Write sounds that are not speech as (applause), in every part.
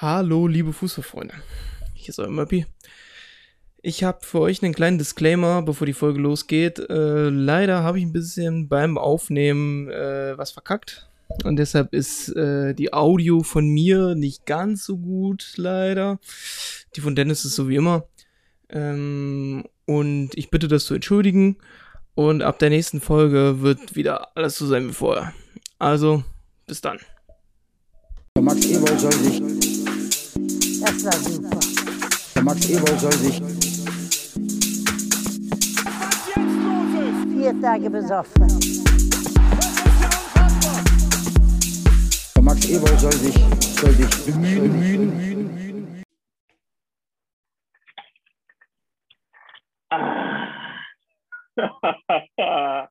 Hallo, liebe Fußballfreunde. Hier ist euer Möppi. Ich habe für euch einen kleinen Disclaimer, bevor die Folge losgeht. Äh, leider habe ich ein bisschen beim Aufnehmen äh, was verkackt. Und deshalb ist äh, die Audio von mir nicht ganz so gut, leider. Die von Dennis ist so wie immer. Ähm, und ich bitte das zu entschuldigen. Und ab der nächsten Folge wird wieder alles so sein wie vorher. Also, bis dann. Max Eberl soll sich, Das war super. der Max Eberl soll sich, Vier Tage besoffen. der Max Eberl soll sich, soll sich bemühen, bemühen, bemühen. (laughs)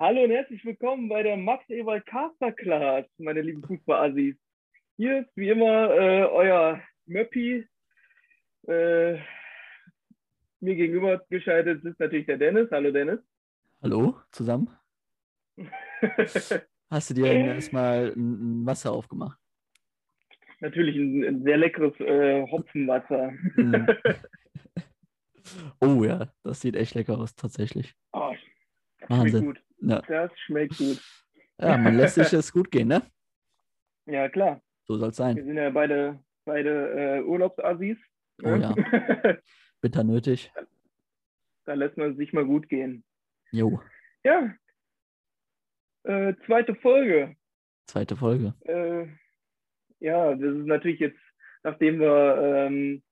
Hallo und herzlich willkommen bei der Max Ewald Caster Class, meine lieben Fußballassis. Hier ist wie immer äh, euer Möppi. Äh, mir gegenüber geschaltet ist natürlich der Dennis. Hallo Dennis. Hallo zusammen. (laughs) Hast du dir erstmal ein Wasser aufgemacht? natürlich ein, ein sehr leckeres äh, Hopfenwasser. Mhm. (laughs) oh ja, das sieht echt lecker aus, tatsächlich. Oh, das schmeckt Wahnsinn. gut. Ja, Das schmeckt gut. ja man lässt sich es gut gehen, ne? Ja klar. So soll es Wir sein. sind ja beide, beide äh, Urlaubsassis. Oh ja. (laughs) Bitter nötig. da lässt man sich mal gut gehen. Jo, Ja. Äh, zweite Folge. zweite Folge. Äh, ja, das ist natürlich jetzt, nachdem wir ähm,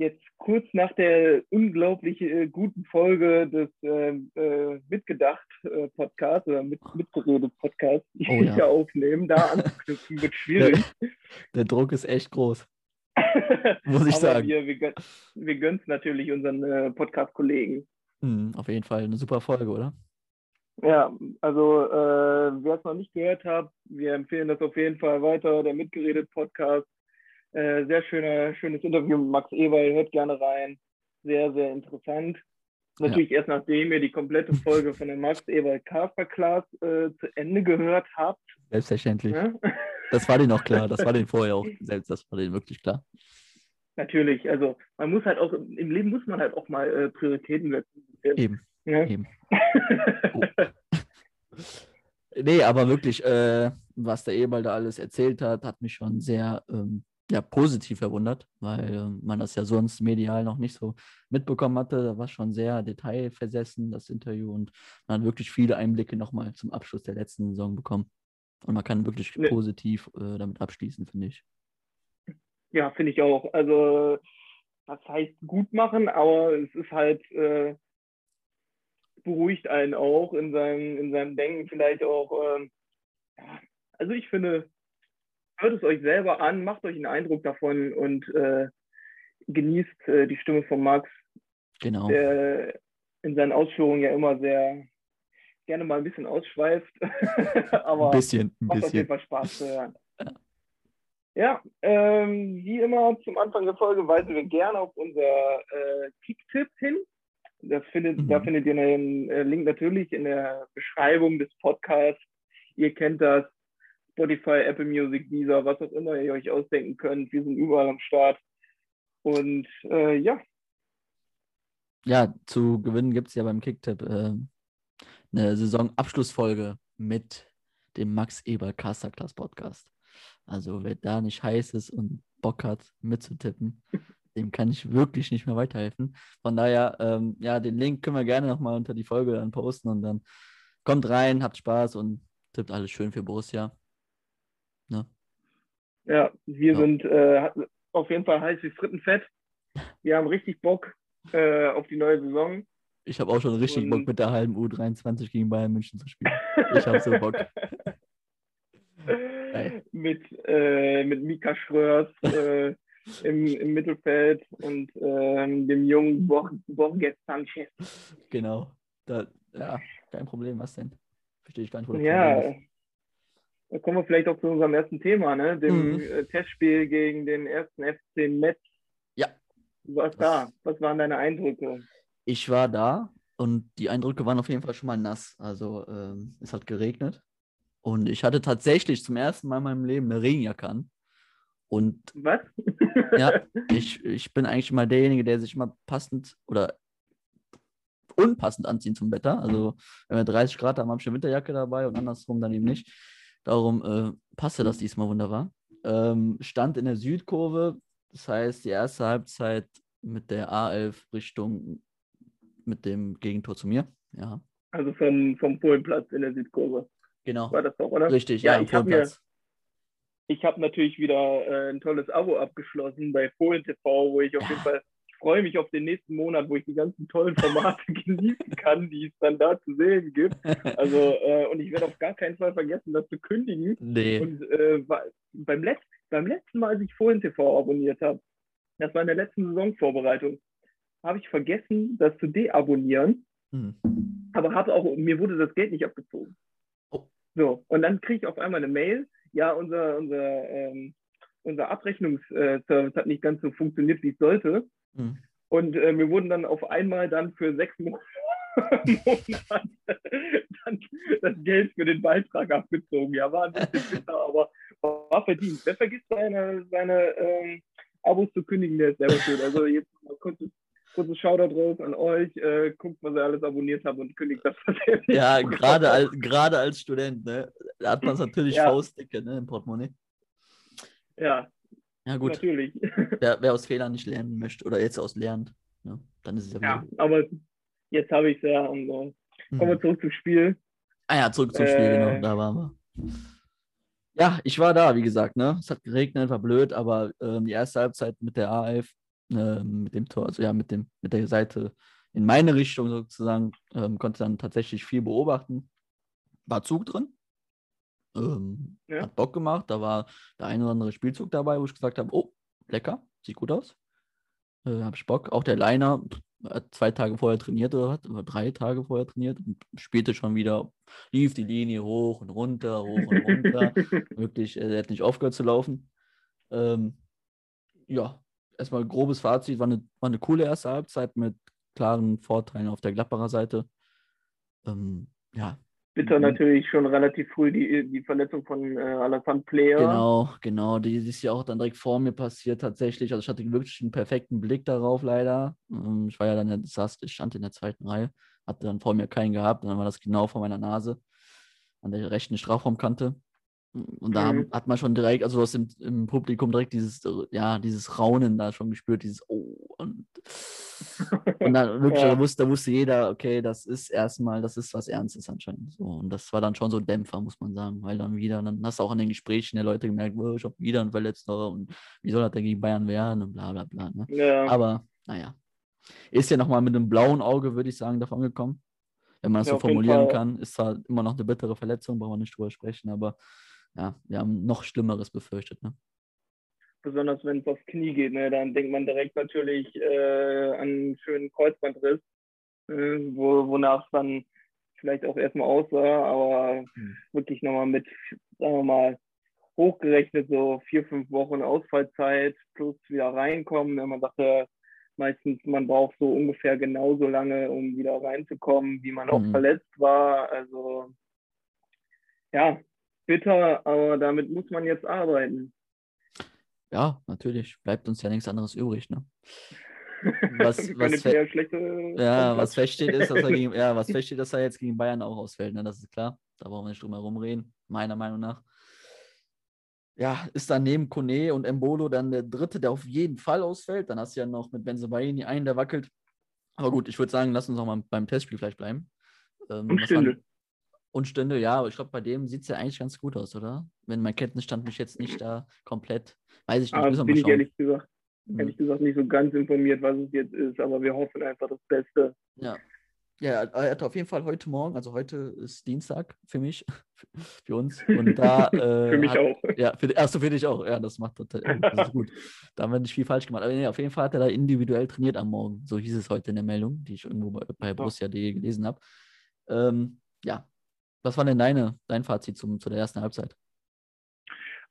jetzt kurz nach der unglaublich äh, guten Folge des ähm, äh, Mitgedacht-Podcasts oder mit, Mitgeredet-Podcasts die Oh ja. hier aufnehmen, da anzuknüpfen, wird schwierig. (laughs) Der Druck ist echt groß, (laughs) muss ich Aber sagen. wir, wir, gön wir gönnen es natürlich unseren äh, Podcast-Kollegen. Hm, auf jeden Fall eine super Folge, oder? Ja, also äh, wer es noch nicht gehört hat, wir empfehlen das auf jeden Fall weiter, der Mitgeredet-Podcast. Äh, sehr schöner, schönes Interview mit Max Eberl, hört gerne rein. Sehr, sehr interessant. Natürlich erst nachdem ihr die komplette Folge von der Max Eberl Caster Class äh, zu Ende gehört habt. Selbstverständlich. Ne? Das war denen auch klar. Das war denen (laughs) vorher auch selbst. Das war denen wirklich klar. Natürlich, also man muss halt auch, im Leben muss man halt auch mal äh, Prioritäten setzen. Eben, Ne? eben. (laughs) Oh. Nee, aber wirklich, äh, was der Eberl da alles erzählt hat, hat mich schon sehr ähm, ja, positiv verwundert, weil ähm, man das ja sonst medial noch nicht so mitbekommen hatte. Da war schon sehr detailversessen, das Interview, und man hat wirklich viele Einblicke nochmal zum Abschluss der letzten Saison bekommen. Und man kann wirklich Nee. positiv äh, damit abschließen, finde ich. Ja, finde ich auch. Also, das heißt gut machen, aber es ist halt, äh, beruhigt einen auch in seinem, in seinem Denken vielleicht auch. ja, also ich finde, hört es euch selber an, macht euch einen Eindruck davon und äh, genießt äh, die Stimme von Max, Genau. der in seinen Ausführungen ja immer sehr gerne mal ein bisschen ausschweift, (laughs) aber ein bisschen, ein macht auf jeden bisschen. Fall Spaß zu hören. Ja. Ja, ähm, wie immer zum Anfang der Folge weisen wir gerne auf unser äh, Kicktipp hin. Das findet, Mhm. Da findet ihr den äh, Link natürlich in der Beschreibung des Podcasts. Ihr kennt das. Spotify, Apple Music, Deezer, was auch immer ihr euch ausdenken könnt. Wir sind überall am Start. Und äh, ja, Ja, zu gewinnen gibt es ja beim Kicktipp äh, eine Saisonabschlussfolge mit dem Max Eber Casterclass Podcast. Also wer da nicht heiß ist und Bock hat mitzutippen, (laughs) dem kann ich wirklich nicht mehr weiterhelfen. Von daher, ähm, ja, den Link können wir gerne nochmal unter die Folge dann posten und dann kommt rein, habt Spaß und tippt alles schön für Borussia. Ja wir Ja. sind äh, auf jeden Fall heiß wie Frittenfett. Wir haben richtig Bock äh, auf die neue Saison. Ich habe auch schon richtig Bock Und- mit der halben U23 gegen Bayern München zu spielen. Ich hab so Bock. (laughs) Mit, äh, mit Mika Schröers äh, im, im Mittelfeld und ähm, dem jungen Bor Borges Sanchez. Genau. Da, ja, kein Problem. Was denn? Verstehe ich gar nicht, wo das Problem Ja, ist. Da kommen wir vielleicht auch zu unserem ersten Thema, ne? dem Mhm. äh, Testspiel gegen den ersten FC Metz. Ja. Du warst da. Was waren deine Eindrücke? Ich war da und die Eindrücke waren auf jeden Fall schon mal nass. Also ähm, es hat geregnet. Und ich hatte tatsächlich zum ersten Mal in meinem Leben eine Regenjacke an. Und Was? (laughs) ja, (laughs) ich, ich bin eigentlich mal derjenige, der sich immer passend oder unpassend anziehen zum Wetter. Also wenn wir 30 Grad haben, habe ich eine Winterjacke dabei und andersrum dann eben nicht. Darum äh, passte das diesmal wunderbar. Ähm, stand in der Südkurve, das heißt die erste Halbzeit mit der A11 Richtung mit dem Gegentor zu mir. Ja, Also vom, vom Polenplatz in der Südkurve. genau. War das doch, oder? Richtig, Ja, ja, ich hab habe natürlich wieder äh, ein tolles Abo abgeschlossen bei Polen TV, wo ich auf Ja. jeden Fall freue mich auf den nächsten Monat, wo ich die ganzen tollen Formate (laughs) genießen kann, die es dann da zu sehen gibt. Also, äh, und ich werde auf gar keinen Fall vergessen, das zu kündigen. Nee. Und äh, beim, Letz beim letzten Mal, als ich Fohlen TV abonniert habe, das war in der letzten Saisonvorbereitung, habe ich vergessen, das zu deabonnieren, Hm. aber habe auch, mir wurde das Geld nicht abgezogen. Oh. So, und dann kriege ich auf einmal eine Mail, ja, unser, unser, ähm, unser Abrechnungsservice hat nicht ganz so funktioniert, wie es sollte. Hm. Und äh, mir wurden dann auf einmal dann für sechs Mo (laughs) Monate dann das Geld für den Beitrag abgezogen. Ja, war ein bisschen bitter, aber war verdient. Wer vergisst seine, seine ähm, Abos zu kündigen, der ist selber schuld. Also jetzt mal kurzes, kurzes Shoutout raus an euch. Äh, guckt, was ihr alles abonniert habt und kündigt das tatsächlich. Ja, gerade als, gerade als Student, ne? Da hat man es natürlich Ja. faustdicke, ne, im Portemonnaie. Ja, Ja, gut. natürlich. (laughs) Wer, wer aus Fehlern nicht lernen möchte oder jetzt aus lernt, ne, dann ist es ja, Ja, aber jetzt habe ich es ja. Und, äh, kommen wir Hm. zurück zum Spiel. Ah ja, zurück zum Spiel, Äh. genau, da waren wir. Ja, ich war da, wie gesagt, ne? Es hat geregnet, war blöd, aber ähm, die erste Halbzeit mit der A11, ähm, mit dem Tor, also ja, mit dem, mit der Seite in meine Richtung sozusagen, ähm, konnte dann tatsächlich viel beobachten. War Zug drin. Ähm, Ja. Hat Bock gemacht. Da war der ein oder andere Spielzug dabei, wo ich gesagt habe, oh, lecker, sieht gut aus. Äh, hab ich Bock. Auch der Liner hat zwei Tage vorher trainiert oder was, oder drei Tage vorher trainiert und spielte schon wieder, lief die Linie hoch und runter, hoch und runter. (laughs) Wirklich, äh, er hat nicht aufgehört zu laufen. Ähm, ja, erstmal grobes Fazit, war eine, war eine coole erste Halbzeit mit klaren Vorteilen auf der Gladbacher Seite. Ähm, ja, Bitter Mhm. natürlich schon relativ früh die, die Verletzung von äh, Alassane Player. Genau, genau. Die ist ja auch dann direkt vor mir passiert tatsächlich. Also ich hatte wirklich einen perfekten Blick darauf leider. Ähm, Ich war ja dann, saß, ich stand in der zweiten Reihe, hatte dann vor mir keinen gehabt und dann war das genau vor meiner Nase an der rechten Strafraumkante. Und da Mhm. hat man schon direkt, also du hast im, im Publikum direkt dieses, ja, dieses Raunen da schon gespürt, dieses Oh. Und, (laughs) und dann wirklich, Ja. da, wusste, da wusste jeder, okay, das ist erstmal, das ist was Ernstes anscheinend. So, und das war dann schon so Dämpfer, muss man sagen, weil dann wieder, dann hast du auch an den Gesprächen der Leute gemerkt, oh, ich habe wieder einen Verletzter und wie soll das denn gegen Bayern werden und bla bla bla. Ne? Ja, Aber naja, ist ja nochmal mit einem blauen Auge, würde ich sagen, davon gekommen. Wenn man das Ja, so formulieren kann, ist zwar immer noch eine bittere Verletzung, brauchen wir nicht drüber sprechen, aber ja, wir haben noch Schlimmeres befürchtet. Ne? besonders wenn es aufs Knie geht, ne, dann denkt man direkt natürlich äh, an einen schönen Kreuzbandriss, äh, wo, wonach es dann vielleicht auch erstmal aussah, aber Mhm. wirklich nochmal mit, sagen wir mal, hochgerechnet so vier, fünf Wochen Ausfallzeit plus wieder reinkommen. Ne, man sagte meistens, man braucht so ungefähr genauso lange, um wieder reinzukommen, wie man auch Mhm. verletzt war. Also ja, bitter, aber damit muss man jetzt arbeiten. Ja, natürlich, bleibt uns ja nichts anderes übrig. Ne? (laughs) Was- was schlechte Ja, was feststeht ist, dass er gegen, ja, was (laughs) feststeht, dass er jetzt gegen Bayern auch ausfällt, ne? Das ist klar. Da brauchen wir nicht drum herum reden, meiner Meinung nach. Ja, ist dann neben Kone und Embolo dann der dritte, der auf jeden Fall ausfällt. Dann hast du ja noch mit Benzebaini einen, der wackelt. Aber gut, ich würde sagen, lass uns auch mal beim Testspiel vielleicht bleiben. Ähm, Und waren- Und Stünde, ja, aber ich glaube, bei dem sieht es ja eigentlich ganz gut aus, oder? Wenn mein Kenntnisstand mich jetzt nicht (clears throat) da komplett, weiß ich nicht, Aber wir bin ich ehrlich gesagt, Mhm. ehrlich gesagt nicht so ganz informiert, was es jetzt ist, aber wir hoffen einfach das Beste. Ja. Ja, er hat auf jeden Fall heute Morgen, also heute ist Dienstag für mich, (laughs) für uns. Und da. (laughs) Äh, Für mich hat, auch. Ja, für, achso, für dich auch. Ja, das macht total. (laughs) Das ist gut. Da haben wir nicht viel falsch gemacht. Aber nee, auf jeden Fall hat er da individuell trainiert am Morgen. So hieß es heute in der Meldung, die ich irgendwo bei, bei Borussia.de gelesen habe. Ähm, ja. Was war denn deine, dein Fazit zum, zu der ersten Halbzeit?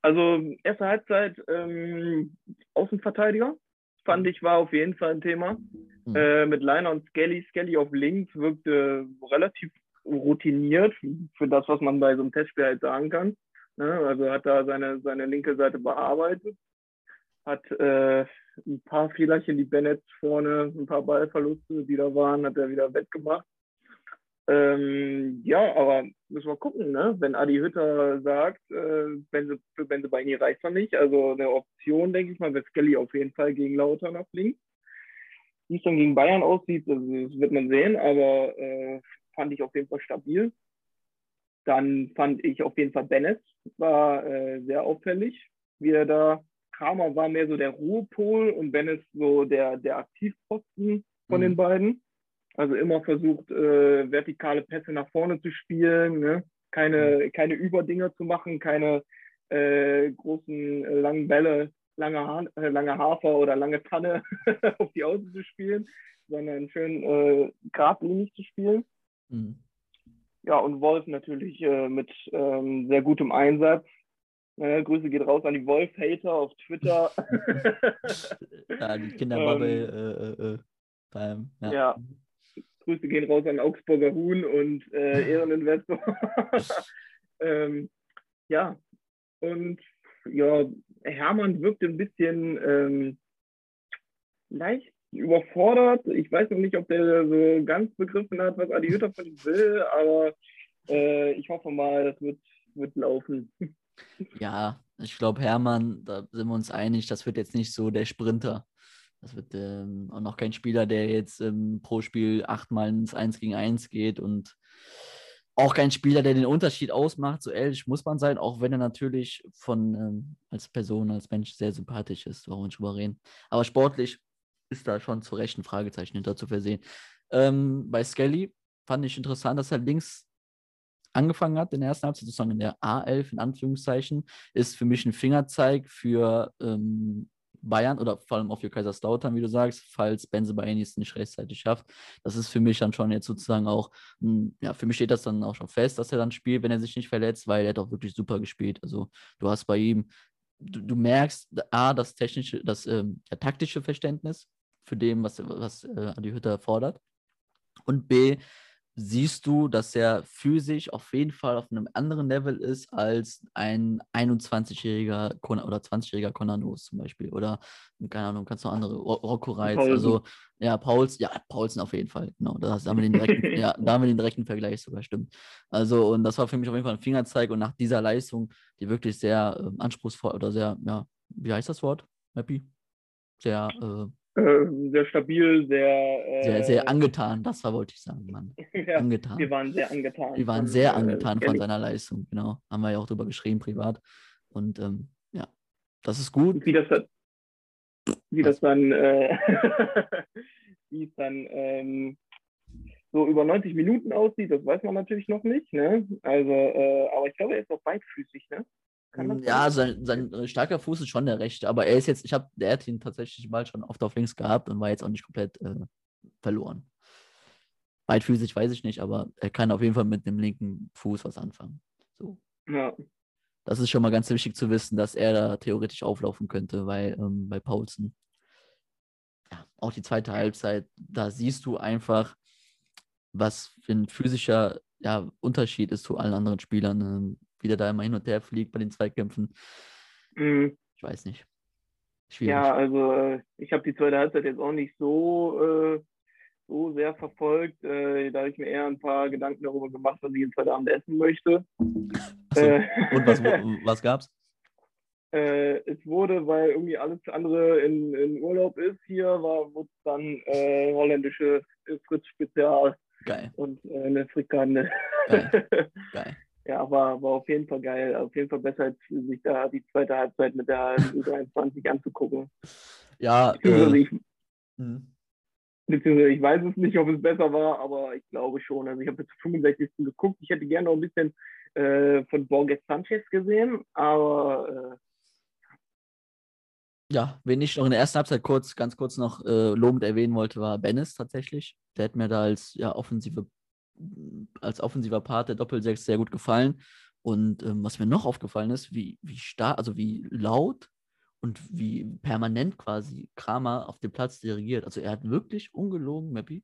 Also erste Halbzeit ähm, Außenverteidiger fand ich war auf jeden Fall ein Thema. Mhm. Äh, mit Leiner und Skelly. Skelly auf links wirkte relativ routiniert für das, was man bei so einem Testspiel halt sagen kann. Ne? Also hat da seine, seine linke Seite bearbeitet, hat äh, ein paar Fehlerchen, die Bennett vorne, ein paar Ballverluste, die da waren, hat er wieder wettgemacht. Ähm, ja, aber müssen wir gucken, ne? Wenn Adi Hütter sagt, äh, wenn sie für Benze Beini reicht er nicht. Also eine Option, denke ich mal, wäre Skelly auf jeden Fall gegen Lautern links. Wie es dann gegen Bayern aussieht, das, das wird man sehen, aber äh, fand ich auf jeden Fall stabil. Dann fand ich auf jeden Fall Bennett war äh, sehr auffällig, wie er da Kramer war mehr so der Ruhepol und Bennett so der, der Aktivposten von Mhm. den beiden. Also immer versucht, äh, vertikale Pässe nach vorne zu spielen, ne? keine, keine Überdinger zu machen, keine äh, großen äh, langen Bälle, lange, ha äh, lange Hafer oder lange Tanne (laughs) auf die Außen zu spielen, sondern schön äh, geradlinig zu spielen. Mhm. Ja, und Wolf natürlich äh, mit ähm, sehr gutem Einsatz. Äh, Grüße geht raus an die Wolf-Hater auf Twitter. (laughs) Ja, die (laughs) Kinderbubble Ähm, äh, äh, äh, beim, ja. ja. Grüße gehen raus an Augsburger Huhn und äh, Ehreninvestor. (laughs) ähm, ja, und ja, Hermann wirkte ein bisschen ähm, leicht überfordert. Ich weiß noch nicht, ob der so ganz begriffen hat, was Adi Hütter von ihm will, aber äh, ich hoffe mal, das wird, wird laufen. Ja, ich glaube, Hermann, da sind wir uns einig, das wird jetzt nicht so der Sprinter. Das wird ähm, auch noch kein Spieler, der jetzt ähm, pro Spiel achtmal ins 1 gegen 1 geht und auch kein Spieler, der den Unterschied ausmacht. So ehrlich muss man sein, auch wenn er natürlich von ähm, als Person, als Mensch sehr sympathisch ist, warum nicht drüber reden. Aber sportlich ist da schon zu Recht ein Fragezeichen hinter zu versehen. Ähm, bei Skelly fand ich interessant, dass er links angefangen hat in der ersten Halbzeit, sozusagen in der A11 in Anführungszeichen, ist für mich ein Fingerzeig für ähm, Bayern oder vor allem auch für Kaiserslautern, wie du sagst, falls Benze Baini es nicht rechtzeitig schafft. Das ist für mich dann schon jetzt sozusagen auch, ja, für mich steht das dann auch schon fest, dass er dann spielt, wenn er sich nicht verletzt, weil er hat auch wirklich super gespielt. Also du hast bei ihm, du, du merkst, A, das technische, das ähm, ja, taktische Verständnis für dem, was, was äh, Adi Hütter fordert. Und B, siehst du, dass er physisch auf jeden Fall auf einem anderen Level ist als ein 21-jähriger Kon- oder 20-jähriger Konanos zum Beispiel. Oder, keine Ahnung, kannst du andere, Ro- Rocco Reitz, Paulsen. also ja, Pauls, ja, Paulsen auf jeden Fall, genau. Da haben wir den direkten, (laughs) ja, da haben wir den direkten Vergleich sogar, stimmt. Also, und das war für mich auf jeden Fall ein Fingerzeig und nach dieser Leistung, die wirklich sehr ähm, anspruchsvoll oder sehr, ja, wie heißt das Wort, Happy? Sehr, äh, Äh, sehr stabil, sehr. Äh, sehr, sehr angetan, das war, wollte ich sagen, Mann. (laughs) ja, Angetan. wir waren sehr angetan. Wir waren von, sehr äh, angetan von seiner Leistung, genau. Haben wir ja auch drüber geschrieben, privat. Und ähm, ja, das ist gut. wie das, dann- wie das dann, äh, (laughs) wie es dann ähm, so über 90 Minuten aussieht, das weiß man natürlich noch nicht. Ne? Also, äh, aber ich glaube, er ist auch beidfüßig, ne? Kann das Ja, sein? sein, äh, starker Fuß ist schon der rechte, aber er ist jetzt, ich habe, der hat ihn tatsächlich mal schon oft auf links gehabt und war jetzt auch nicht komplett äh, verloren. Beidfüßig weiß ich nicht, aber er kann auf jeden Fall mit dem linken Fuß was anfangen. So. Ja. Das ist schon mal ganz wichtig zu wissen, dass er da theoretisch auflaufen könnte, weil ähm, bei Paulsen, ja, auch die zweite Halbzeit, da siehst du einfach, was für ein physischer ja, Unterschied ist zu allen anderen Spielern. Wie der da immer hin und her fliegt bei den Zweikämpfen. Mhm. Ich weiß nicht. Schwierig. Ja, also äh, ich habe die zweite Halbzeit jetzt auch nicht so, äh, so sehr verfolgt. Äh, da habe ich mir eher ein paar Gedanken darüber gemacht, was ich jetzt heute Abend essen möchte. Achso, Äh, Und was, (laughs) was gab's? äh, es wurde, weil irgendwie alles andere in, in Urlaub ist hier, war wurde dann äh, holländische Fritz-Spezial Geil, und äh, eine Frikande. Geil. (laughs) geil. Ja, war, war auf jeden Fall geil. Auf jeden Fall besser, als sich da die zweite Halbzeit mit der (laughs) U23 anzugucken. Ja, Beziehungsweise äh, ich, mh. beziehungsweise ich weiß es nicht, ob es besser war, aber ich glaube schon. Also ich habe jetzt 65. geguckt. Ich hätte gerne noch ein bisschen äh, von Borges Sanchez gesehen, aber ja, wen ich noch in der ersten Halbzeit kurz, ganz kurz noch äh, lobend erwähnen wollte, war Bennis tatsächlich. Der hat mir da als ja, offensive, als offensiver Part der Doppelsechs sehr gut gefallen. Und ähm, was mir noch aufgefallen ist, wie, wie stark, also wie laut und wie permanent quasi Kramer auf dem Platz dirigiert. Also er hat wirklich ungelogen, Mappy,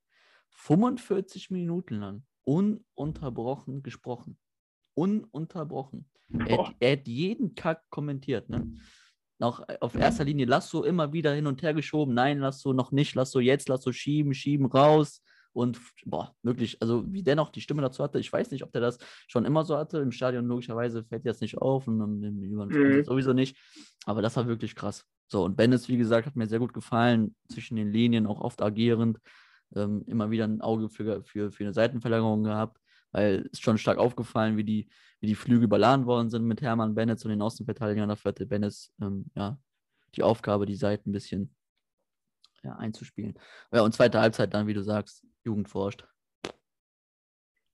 45 Minuten lang ununterbrochen gesprochen. Ununterbrochen. Er, er hat jeden Kack kommentiert, ne? Noch auf erster Linie Lasso immer wieder hin und her geschoben. Nein, Lasso noch nicht, Lasso jetzt, Lasso schieben, schieben raus. Und boah, wirklich, also wie der noch die Stimme dazu hatte, ich weiß nicht, ob der das schon immer so hatte. Im Stadion logischerweise fällt das nicht auf und im, Mhm. Sowieso nicht. Aber das war wirklich krass. So, und Bennis, wie gesagt, hat mir sehr gut gefallen, zwischen den Linien auch oft agierend. Ähm, immer wieder ein Auge für, für, für eine Seitenverlängerung gehabt, weil es schon stark aufgefallen, wie die, wie die Flüge überladen worden sind mit Hermann Bennett und den Außenverteidigern. Dafür hatte Bennis ähm, ja, die Aufgabe, die Seiten ein bisschen ja, einzuspielen. Ja, und zweite Halbzeit dann, wie du sagst, Jugend forscht.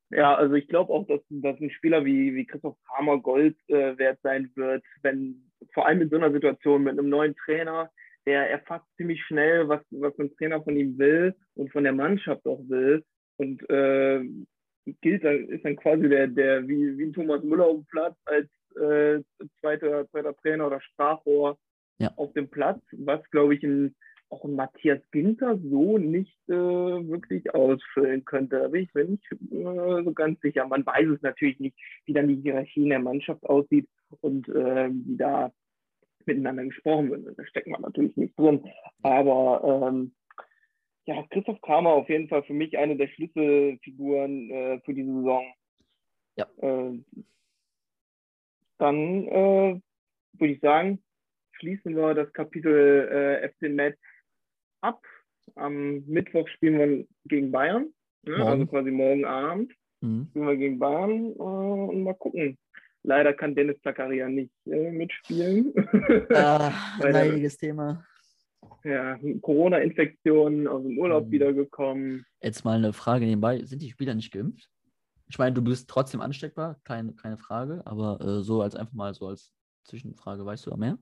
Ja, also ich glaube auch, dass, dass ein Spieler wie, wie Christoph Kramer Gold äh, wert sein wird, wenn vor allem in so einer Situation mit einem neuen Trainer, der erfasst ziemlich schnell, was, was ein Trainer von ihm will und von der Mannschaft auch will. Und äh, gilt dann, ist dann quasi der, der wie, wie ein Thomas Müller auf dem Platz als äh, zweiter, zweiter Trainer oder Sprachrohr Ja. auf dem Platz, was glaube ich ein auch ein Matthias Ginter so nicht äh, wirklich ausfüllen könnte. Da bin ich mir nicht äh, so ganz sicher. Man weiß es natürlich nicht, wie dann die Hierarchie in der Mannschaft aussieht und äh, wie da miteinander gesprochen wird. Da steckt man natürlich nicht drin. Aber ähm, ja, Christoph Kramer auf jeden Fall für mich eine der Schlüsselfiguren äh, für diese Saison. Ja. Äh, dann äh, würde ich sagen, schließen wir das Kapitel äh, FC Metz ab. Am Mittwoch spielen wir gegen Bayern, ne? Also quasi morgen Abend Mhm. spielen wir gegen Bayern äh, und mal gucken. Leider kann Dennis Zakaria nicht äh, mitspielen. (laughs) Ah, (laughs) der- leidiges Thema. ja, Corona-Infektion aus dem Urlaub Mhm. wiedergekommen. Jetzt mal eine Frage nebenbei. Sind die Spieler nicht geimpft? Ich meine, du bist trotzdem ansteckbar, keine, keine Frage, aber äh, so als einfach mal so als Zwischenfrage, weißt du da mehr?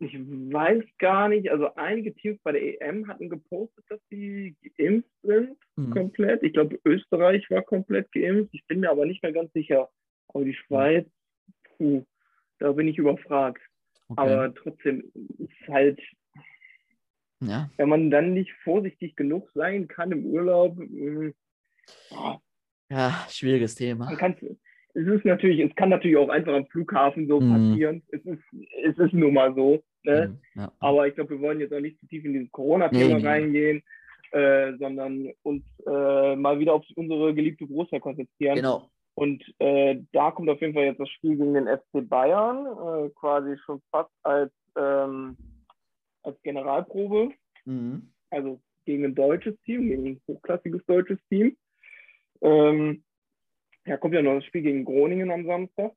Ich weiß gar nicht, also einige Teams bei der EM hatten gepostet, dass sie geimpft sind, Mhm. komplett. Ich glaube, Österreich war komplett geimpft. Ich bin mir aber nicht mehr ganz sicher. Aber die Schweiz, puh, da bin ich überfragt. Okay. Aber trotzdem ist halt, ja, wenn man dann nicht vorsichtig genug sein kann im Urlaub, mh, ah, ja, schwieriges Thema. man kann's, es ist natürlich, es kann natürlich auch einfach am Flughafen so Mhm. passieren. Es ist, es ist nun mal so. Ne? Mhm, ja. Aber ich glaube, wir wollen jetzt auch nicht zu tief in dieses Corona-Thema Nee, nee. reingehen, äh, sondern uns äh, mal wieder auf unsere geliebte Borussia konzentrieren. Genau. Und äh, da kommt auf jeden Fall jetzt das Spiel gegen den FC Bayern, äh, quasi schon fast als, ähm, als Generalprobe, Mhm. also gegen ein deutsches Team, gegen ein hochklassiges deutsches Team. Ähm, ja, kommt ja noch das Spiel gegen Groningen am Samstag.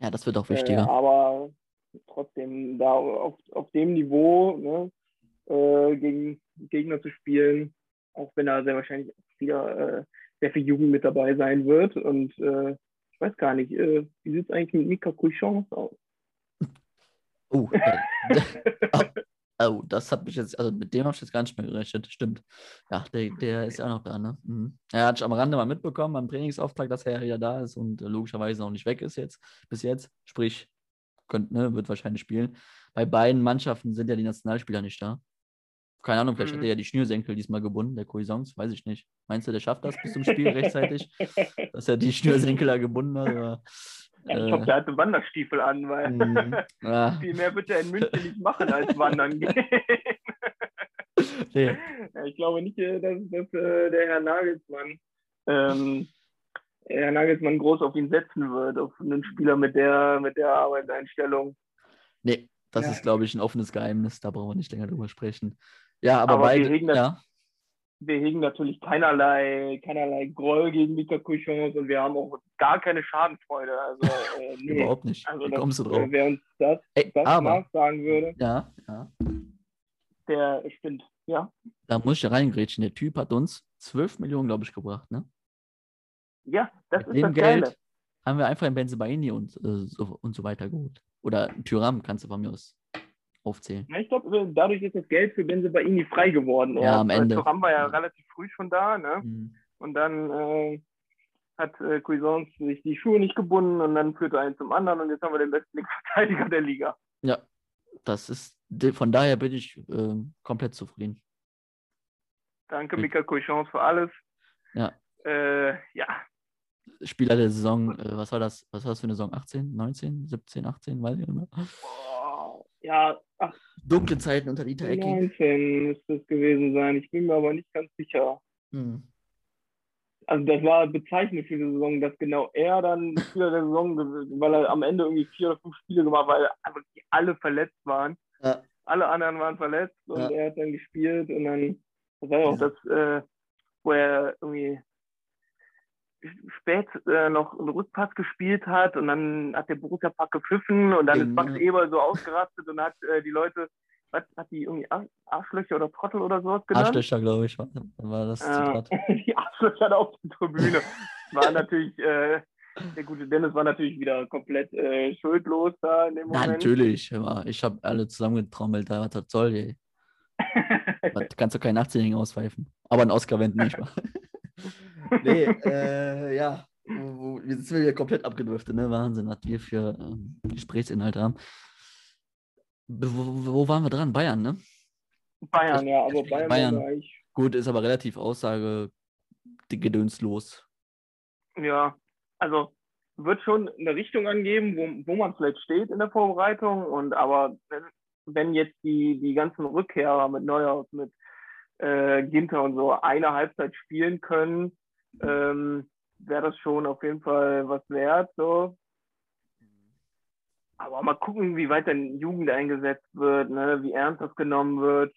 Ja, das wird auch Äh, wichtiger. aber trotzdem da auf, auf dem Niveau ne, äh, gegen Gegner zu spielen, auch wenn da sehr wahrscheinlich wieder äh, sehr viel Jugend mit dabei sein wird. Und äh, ich weiß gar nicht, äh, wie sieht es eigentlich mit Mika Couchons aus? (laughs) (laughs) Oh, äh, oh, das hat mich jetzt, also mit dem habe ich jetzt gar nicht mehr gerechnet. Stimmt. Ja, der, der ist ja auch noch da, ne? Mhm. Er hat am Rande mal mitbekommen beim Trainingsauftrag, dass er ja wieder da ist und äh, logischerweise noch nicht weg ist jetzt, bis jetzt. Sprich, könnt, ne, wird wahrscheinlich spielen. Bei beiden Mannschaften sind ja die Nationalspieler nicht da. Keine Ahnung, vielleicht Mhm. hat er ja die Schnürsenkel diesmal gebunden, der Cuisance, weiß ich nicht. Meinst du, der schafft das bis zum Spiel rechtzeitig, (laughs) dass er die Schnürsenkel da gebunden hat? Oder, Ja, ich hoffe, der hatte Wanderstiefel an, weil Mhm. (laughs) ah, viel mehr wird er in München nicht machen als wandern gehen. nee. Ja, ich glaube nicht, äh, dass, dass äh, der Herr Nagelsmann, ähm, Herr Nagelsmann groß auf ihn setzen wird, auf einen Spieler mit der, mit der Arbeitseinstellung. Nee, das Ja. ist, glaube ich, ein offenes Geheimnis. Da brauchen wir nicht länger drüber sprechen. Ja, aber, Aber wir beide. hegen das- ja, Wir hegen natürlich keinerlei, keinerlei Groll gegen Mika Couchons und wir haben auch gar keine Schadenfreude. Also, äh, (laughs) nee. überhaupt nicht. Also Wie das, kommst du drauf? wer uns das, Ey, das aber, nachsagen würde, ja, ja, der stimmt. Ja, da muss ich ja reingrätschen. Der Typ hat uns 12 Millionen, glaube ich, gebracht. Ne? ja das Mit ist dem das Geld Geile. haben wir einfach einen Benzebaini und, äh, so, und so weiter geholt. Oder Tyram kannst du von mir aus aufzählen. Ja, ich glaube, dadurch ist das Geld für Benzebaini frei geworden. Ja, am Ende. Thuram war ja, Ja. relativ früh schon da, ne? Mhm. Und dann äh, hat äh, Cuisance sich die Schuhe nicht gebunden und dann führte einen zum anderen und jetzt haben wir den besten Linksverteidiger der Liga. Ja, das ist, von daher bin ich ähm, komplett zufrieden. Danke, Hm. Mika Couchons, für alles. Ja. Äh, ja, Spieler der Saison, äh, was war das? Was war das für eine Saison? 18, 19, 17, 18, weiß ich nicht mehr. boah, ja, ach, Dunkle Zeiten unter Dieter Ecking. 19 müsste es gewesen sein. Ich bin mir aber nicht ganz sicher. Hm. Also das war bezeichnend für die Saison, dass genau er dann Spieler der Saison, weil er am Ende irgendwie vier oder fünf Spiele gemacht, hat, weil einfach alle verletzt waren. Ja. Alle anderen waren verletzt und Ja. er hat dann gespielt und dann, das war ja auch das, äh, wo er irgendwie spät äh, noch einen Rückpass gespielt hat und dann hat der Borussia Park gepfiffen und dann ist Genau. Max Eber so ausgerastet und hat äh, die Leute, was hat die irgendwie Ar- Arschlöcher oder Trottel oder sowas genannt? Arschlöcher, glaube ich, war, war das Ja, Zitat. (laughs) die Arschlöcher auf der Tribüne. War natürlich, äh, der gute Dennis war natürlich wieder komplett äh, schuldlos da in dem Moment. natürlich. Ich habe alle zusammengetrommelt, da was das soll, ey. (laughs) Kannst du keinen 18-Jährigen auspfeifen. Aber ein Oscar Wendt nicht, wa? (laughs) nee, äh, ja. Wo, jetzt sind wir hier komplett abgedriftet, ne? Wahnsinn, was wir für ähm, Gesprächsinhalte haben. Be- Wo, wo waren wir dran? Bayern, ne? Bayern, ja, aber Bayern, Bayern. ich, Gut, ist aber relativ aussage gedönslos. ja, also wird schon eine Richtung angeben, wo, wo man vielleicht steht in der Vorbereitung und aber wenn, wenn jetzt die, die ganzen Rückkehrer mit Neuhaus, mit äh, Ginter und so eine Halbzeit spielen können, ähm, wäre das schon auf jeden Fall was wert. So. Aber mal gucken, wie weit dann Jugend eingesetzt wird, ne? wie ernst das genommen wird.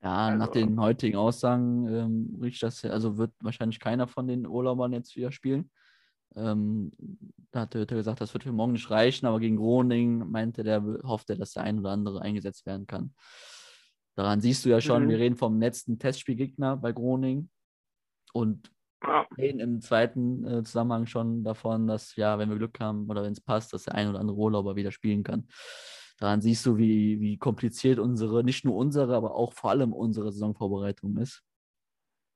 Ja, nach Also- den heutigen Aussagen ähm, riecht das also wird wahrscheinlich keiner von den Urlaubern jetzt wieder spielen. Ähm, da hat Hütter gesagt, das wird für morgen nicht reichen, aber gegen Groningen meinte der, hofft er, dass der ein oder andere eingesetzt werden kann. Daran siehst du ja schon, Mhm. wir reden vom letzten Testspielgegner bei Groningen und reden im zweiten äh, Zusammenhang schon davon, dass, ja, wenn wir Glück haben oder wenn es passt, dass der ein oder andere Urlauber wieder spielen kann. Daran siehst du, wie, wie kompliziert unsere, nicht nur unsere, aber auch vor allem unsere Saisonvorbereitung ist.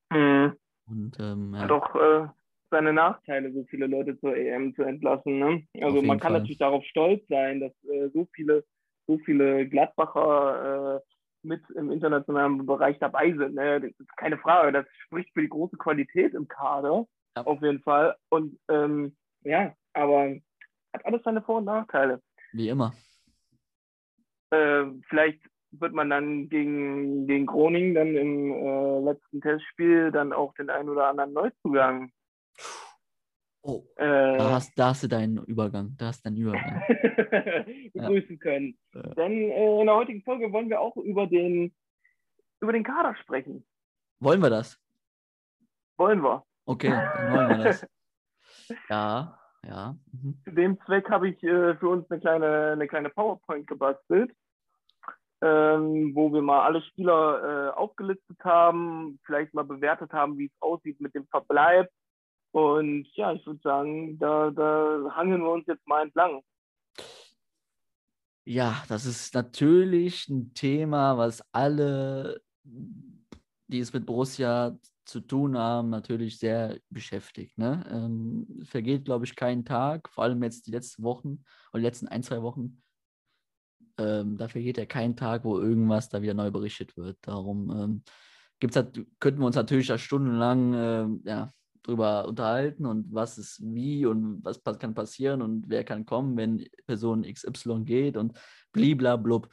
mhm. Und ähm, ja, hat auch äh, seine Nachteile, so viele Leute zur EM zu entlassen. Ne? Also man kann Fall. natürlich darauf stolz sein, dass äh, so viele, so viele Gladbacher äh, mit im internationalen Bereich dabei sind. Ne? Das ist keine Frage. Das spricht für die große Qualität im Kader, Ja. auf jeden Fall. Und ähm, ja, aber hat alles seine Vor- und Nachteile. wie immer. Äh, vielleicht wird man dann gegen, gegen Groningen dann im äh, letzten Testspiel dann auch den einen oder anderen Neuzugang Oh, äh, da hast, da hast du deinen Übergang. Da hast du deinen Übergang. (laughs) begrüßen können. Ja. Denn äh, in der heutigen Folge wollen wir auch über den, über den Kader sprechen. Wollen wir das? Wollen wir. Okay, dann wollen wir das. (laughs) Ja, ja. Mhm. Zu dem Zweck habe ich äh, für uns eine kleine, eine kleine PowerPoint gebastelt, ähm, wo wir mal alle Spieler äh, aufgelistet haben, vielleicht mal bewertet haben, wie es aussieht mit dem Verbleib. Und ja, ich würde sagen, da, da hangeln wir uns jetzt mal entlang. Ja, das ist natürlich ein Thema, was alle, die es mit Borussia zu tun haben, natürlich sehr beschäftigt. Ne? Ähm, vergeht, glaube ich, kein Tag, vor allem jetzt die letzten Wochen oder die letzten ein, zwei Wochen. Ähm, da vergeht ja kein Tag, wo irgendwas da wieder neu berichtet wird. Darum ähm, gibt's halt, könnten wir uns natürlich da stundenlang ähm, ja, drüber unterhalten und was ist wie und was kann passieren und wer kann kommen, wenn Person XY geht und bliblablub.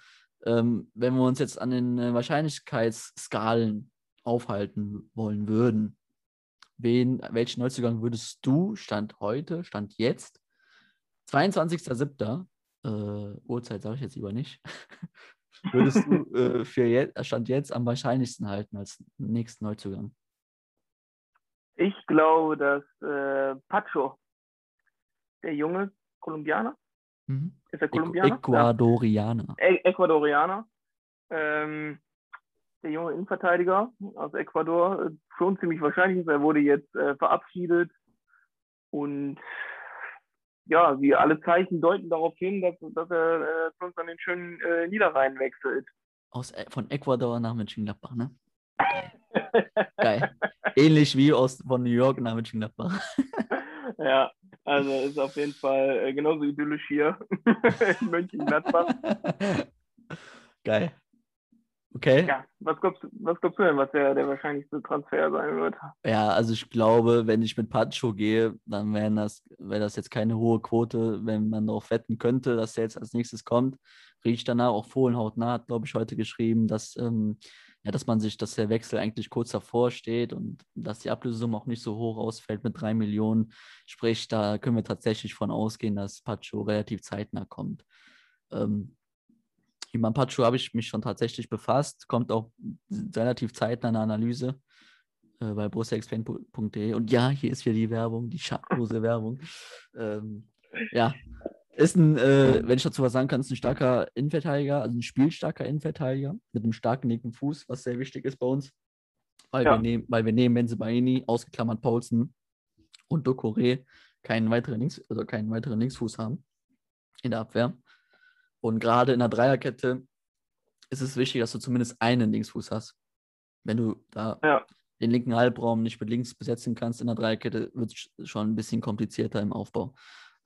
Ähm, wenn wir uns jetzt an den äh, Wahrscheinlichkeitsskalen aufhalten wollen würden, wen, welchen Neuzugang würdest du, Stand heute, Stand jetzt, 22.07., äh, Uhrzeit sage ich jetzt lieber nicht, (laughs) würdest du äh, für jetzt, Stand jetzt am wahrscheinlichsten halten als nächsten Neuzugang? Ich glaube, dass äh, Pacho, der junge Kolumbianer, Mhm. ist er Kolumbianer? Ja. Ecuadorianer. Ä- Ecuadorianer. Ähm, der junge Innenverteidiger aus Ecuador. äh, Schon ziemlich wahrscheinlich ist, er wurde jetzt äh, verabschiedet. Und ja, wie alle Zeichen deuten darauf hin, dass, dass er äh, uns an den schönen äh, Niederrhein wechselt. Aus, E- von Ecuador nach Mönchengladbach, ne? (laughs) Geil. Ähnlich wie aus, von New York nach Mönchengladbach. (laughs) ja, also ist auf jeden Fall äh, genauso idyllisch hier (laughs) in Mönchengladbach. (laughs) Geil. Okay? Ja, was glaubst, du- was glaubst du denn, was der, der wahrscheinlichste Transfer sein wird? Ja, also ich glaube, wenn ich mit Pacho gehe, dann wäre das, wäre das jetzt keine hohe Quote, wenn man darauf wetten könnte, dass der jetzt als nächstes kommt. Riecht danach auch Fohlenhautnah hat, glaube ich, heute geschrieben, dass, ähm, ja, dass man sich, dass der Wechsel eigentlich kurz davor steht und dass die Ablösesumme auch nicht so hoch ausfällt mit drei Millionen. Sprich, da können wir tatsächlich von ausgehen, dass Pacho relativ zeitnah kommt. Ähm, Iman Pacho habe ich mich schon tatsächlich befasst, kommt auch relativ zeitnah eine Analyse äh, bei borussiaexplain.de. Und ja, hier ist wieder die Werbung, die schamlose Werbung. Ähm, ja, ist ein, äh, wenn ich dazu was sagen kann, ist ein starker Innenverteidiger, also ein spielstarker Innenverteidiger mit einem starken linken Fuß, was sehr wichtig ist bei uns. Weil, Ja. wir, nehmen, weil wir neben Benzebaini, ausgeklammert Paulsen und Dokore, keinen weiteren, Links, also keinen weiteren Linksfuß haben in der Abwehr. Und gerade in der Dreierkette ist es wichtig, dass du zumindest einen Linksfuß hast. Wenn du da Ja. den linken Halbraum nicht mit links besetzen kannst in der Dreierkette, wird es schon ein bisschen komplizierter im Aufbau.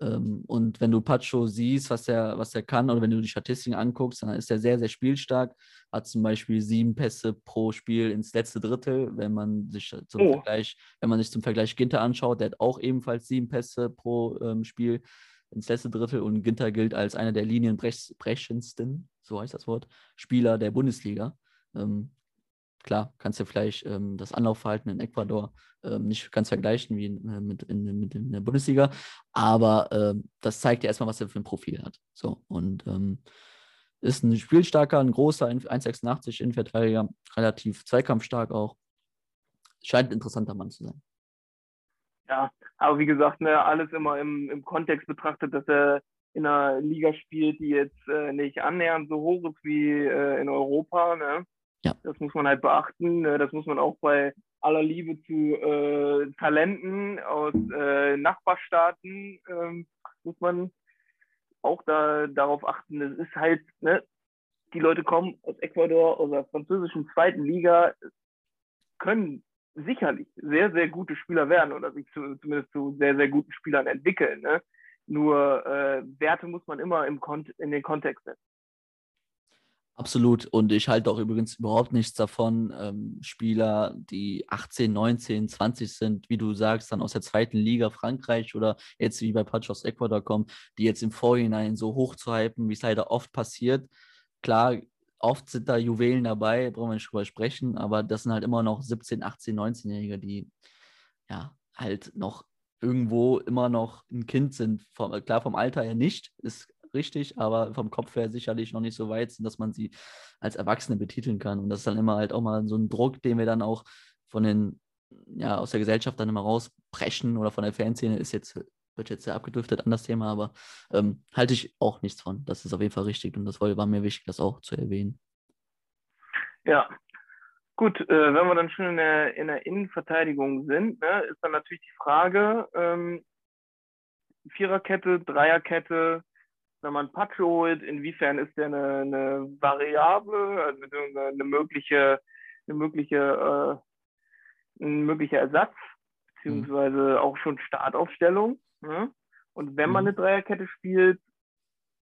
Ähm, und wenn du Pacho siehst, was er was er kann, oder wenn du die Statistiken anguckst, dann ist er sehr, sehr spielstark. Hat zum Beispiel sieben Pässe pro Spiel ins letzte Drittel, wenn man sich zum Oh. Vergleich, wenn man sich zum Vergleich Ginter anschaut, der hat auch ebenfalls sieben Pässe pro ähm, Spiel ins letzte Drittel und Ginter gilt als einer der linienbrechendsten, so heißt das Wort, Spieler der Bundesliga. Ähm, klar, kannst du vielleicht ähm, das Anlaufverhalten in Ecuador ähm, nicht ganz vergleichen wie in, äh, mit, in, mit in der Bundesliga, aber ähm, das zeigt ja erstmal, was er für ein Profil hat. So, und ähm, ist ein spielstarker, ein großer 1,86 Innenverteidiger, relativ zweikampfstark auch. Scheint ein interessanter Mann zu sein. Ja, aber wie gesagt, ne, alles immer im, im Kontext betrachtet, dass er in einer Liga spielt, die jetzt äh, nicht annähernd so hoch ist wie äh, in Europa. Ne? Ja. Das muss man halt beachten. Ne? Das muss man auch bei aller Liebe zu äh, Talenten aus äh, Nachbarstaaten, ähm, muss man auch da, darauf achten. Es ist halt, ne, die Leute kommen aus Ecuador, aus der französischen zweiten Liga, können sicherlich sehr, sehr gute Spieler werden oder sich zu, zumindest zu sehr, sehr guten Spielern entwickeln. Ne? Nur äh, Werte muss man immer im Kont in den Kontext setzen. Absolut. Und ich halte auch übrigens überhaupt nichts davon, ähm, Spieler, die 18, 19, 20 sind, wie du sagst, dann aus der zweiten Liga Frankreich oder jetzt wie bei Patch aus Ecuador kommen, die jetzt im Vorhinein so hoch zu hypen, wie es leider oft passiert. Klar, oft sind da Juwelen dabei, brauchen wir nicht drüber sprechen, aber das sind halt immer noch 17, 18, 19-Jährige, die ja halt noch irgendwo immer noch ein Kind sind. Vom, klar, vom Alter her nicht, ist richtig, aber vom Kopf her sicherlich noch nicht so weit sind, dass man sie als Erwachsene betiteln kann. Und das ist dann immer halt auch mal so ein Druck, den wir dann auch von den, ja, aus der Gesellschaft dann immer rauspreschen oder von der Fanszene ist jetzt, wird jetzt sehr abgedriftet an das Thema, aber ähm, halte ich auch nichts von. Das ist auf jeden Fall richtig und das war mir wichtig, das auch zu erwähnen. Ja, gut, äh, wenn wir dann schon in der, in der Innenverteidigung sind, ne, ist dann natürlich die Frage, ähm, Viererkette, Dreierkette, wenn man Pacho holt, inwiefern ist der eine, eine Variable, also eine mögliche, eine mögliche, äh, ein möglicher Ersatz, beziehungsweise auch schon Startaufstellung. Ne? Und wenn man Mhm. eine Dreierkette spielt,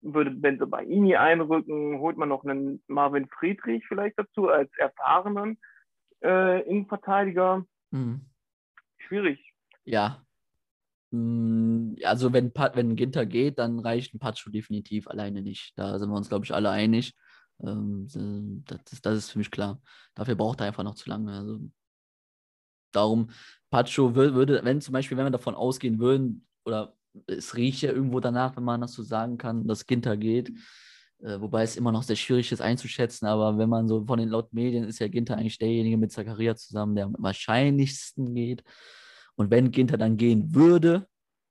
würde Benze Baini einrücken, holt man noch einen Marvin Friedrich vielleicht dazu als erfahrenen äh, Innenverteidiger. Mhm. Schwierig. Ja. Mm, Also wenn, wenn Ginter geht, dann reicht ein Pacho definitiv alleine nicht. Da sind wir uns, glaube ich, alle einig. Ähm, das, ist, das ist für mich klar. Dafür braucht er einfach noch zu lange. Also darum, Pacho wür- würde, wenn zum Beispiel, wenn wir davon ausgehen würden, oder es riecht ja irgendwo danach, wenn man das so sagen kann, dass Ginter geht. Äh, wobei es immer noch sehr schwierig ist einzuschätzen, aber wenn man so von den laut Medien ist ja Ginter eigentlich derjenige mit Zakaria zusammen, der am wahrscheinlichsten geht. Und wenn Ginter dann gehen würde,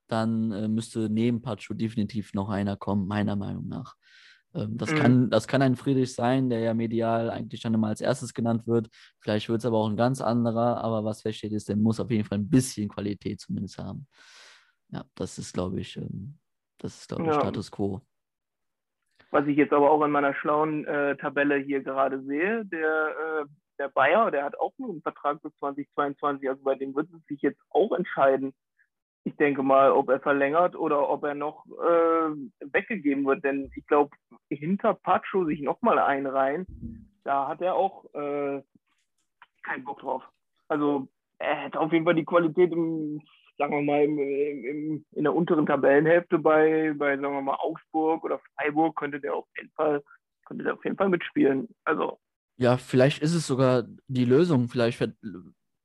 dann äh, müsste neben Pacho definitiv noch einer kommen, meiner Meinung nach. Ähm, das, Mhm. kann, das kann ein Friedrich sein, der ja medial eigentlich dann immer als erstes genannt wird. Vielleicht wird es aber auch ein ganz anderer, aber was feststeht ist, der muss auf jeden Fall ein bisschen Qualität zumindest haben. Ja, das ist, glaube ich, ähm, das ist, glaube ich, Ja. Status quo. Was ich jetzt aber auch in meiner schlauen äh, Tabelle hier gerade sehe, der, äh, der Bayer, der hat auch nur einen Vertrag bis 2022, also bei dem wird es sich jetzt auch entscheiden. Ich denke mal, ob er verlängert oder ob er noch äh, weggegeben wird, denn ich glaube, hinter Pacho sich nochmal einreihen, da hat er auch äh, keinen Bock drauf. Also er hätte auf jeden Fall die Qualität im, sagen wir mal, im, im, in der unteren Tabellenhälfte bei, bei, sagen wir mal, Augsburg oder Freiburg könnte der auf jeden Fall, könnte der auf jeden Fall mitspielen. Also Ja, vielleicht ist es sogar die Lösung. Vielleicht ver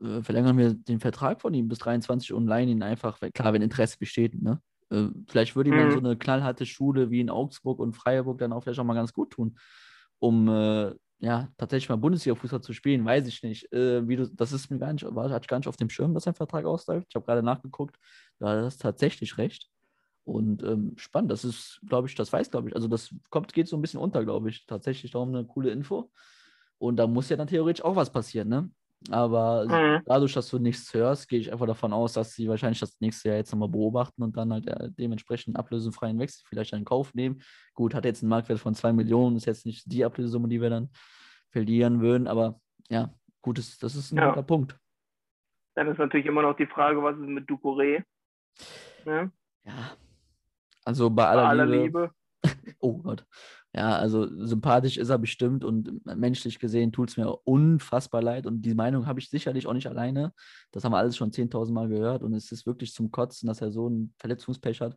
äh, verlängern wir den Vertrag von ihm bis 23 und leihen ihn einfach, weil klar, wenn Interesse besteht, ne? Äh, vielleicht würde ihm dann Mhm. so eine knallharte Schule wie in Augsburg und Freiburg dann auch vielleicht auch mal ganz gut tun, um äh, ja tatsächlich mal Bundesliga-Fußball zu spielen, weiß ich nicht. Äh, wie du, das ist mir gar nicht, war, hatte ich gar nicht auf dem Schirm, dass sein Vertrag ausläuft. Ich habe gerade nachgeguckt, da ist tatsächlich recht. Und ähm, spannend, das ist, glaube ich, das weiß, glaube ich. Also das kommt, geht so ein bisschen unter, glaube ich. Tatsächlich darum eine coole Info. Und da muss ja dann theoretisch auch was passieren, ne? Aber Mhm. dadurch, dass du nichts hörst, gehe ich einfach davon aus, dass sie wahrscheinlich das nächste Jahr jetzt nochmal beobachten und dann halt äh, dementsprechend einen ablösefreien Wechsel vielleicht in Kauf nehmen. Gut, hat jetzt einen Marktwert von 2 Millionen, ist jetzt nicht die Ablösesumme, die wir dann verlieren würden, aber ja, gut, das, das ist ein Ja. guter Punkt. dann ist natürlich immer noch die Frage, was ist mit Ducouré? Ne? Ja. Also bei Bei aller, aller Liebe, Liebe. (laughs) Oh Gott. Ja, also sympathisch ist er bestimmt und menschlich gesehen tut es mir unfassbar leid. Und die Meinung habe ich sicherlich auch nicht alleine. Das haben wir alles schon 10.000 Mal gehört und es ist wirklich zum Kotzen, dass er so ein Verletzungspech hat.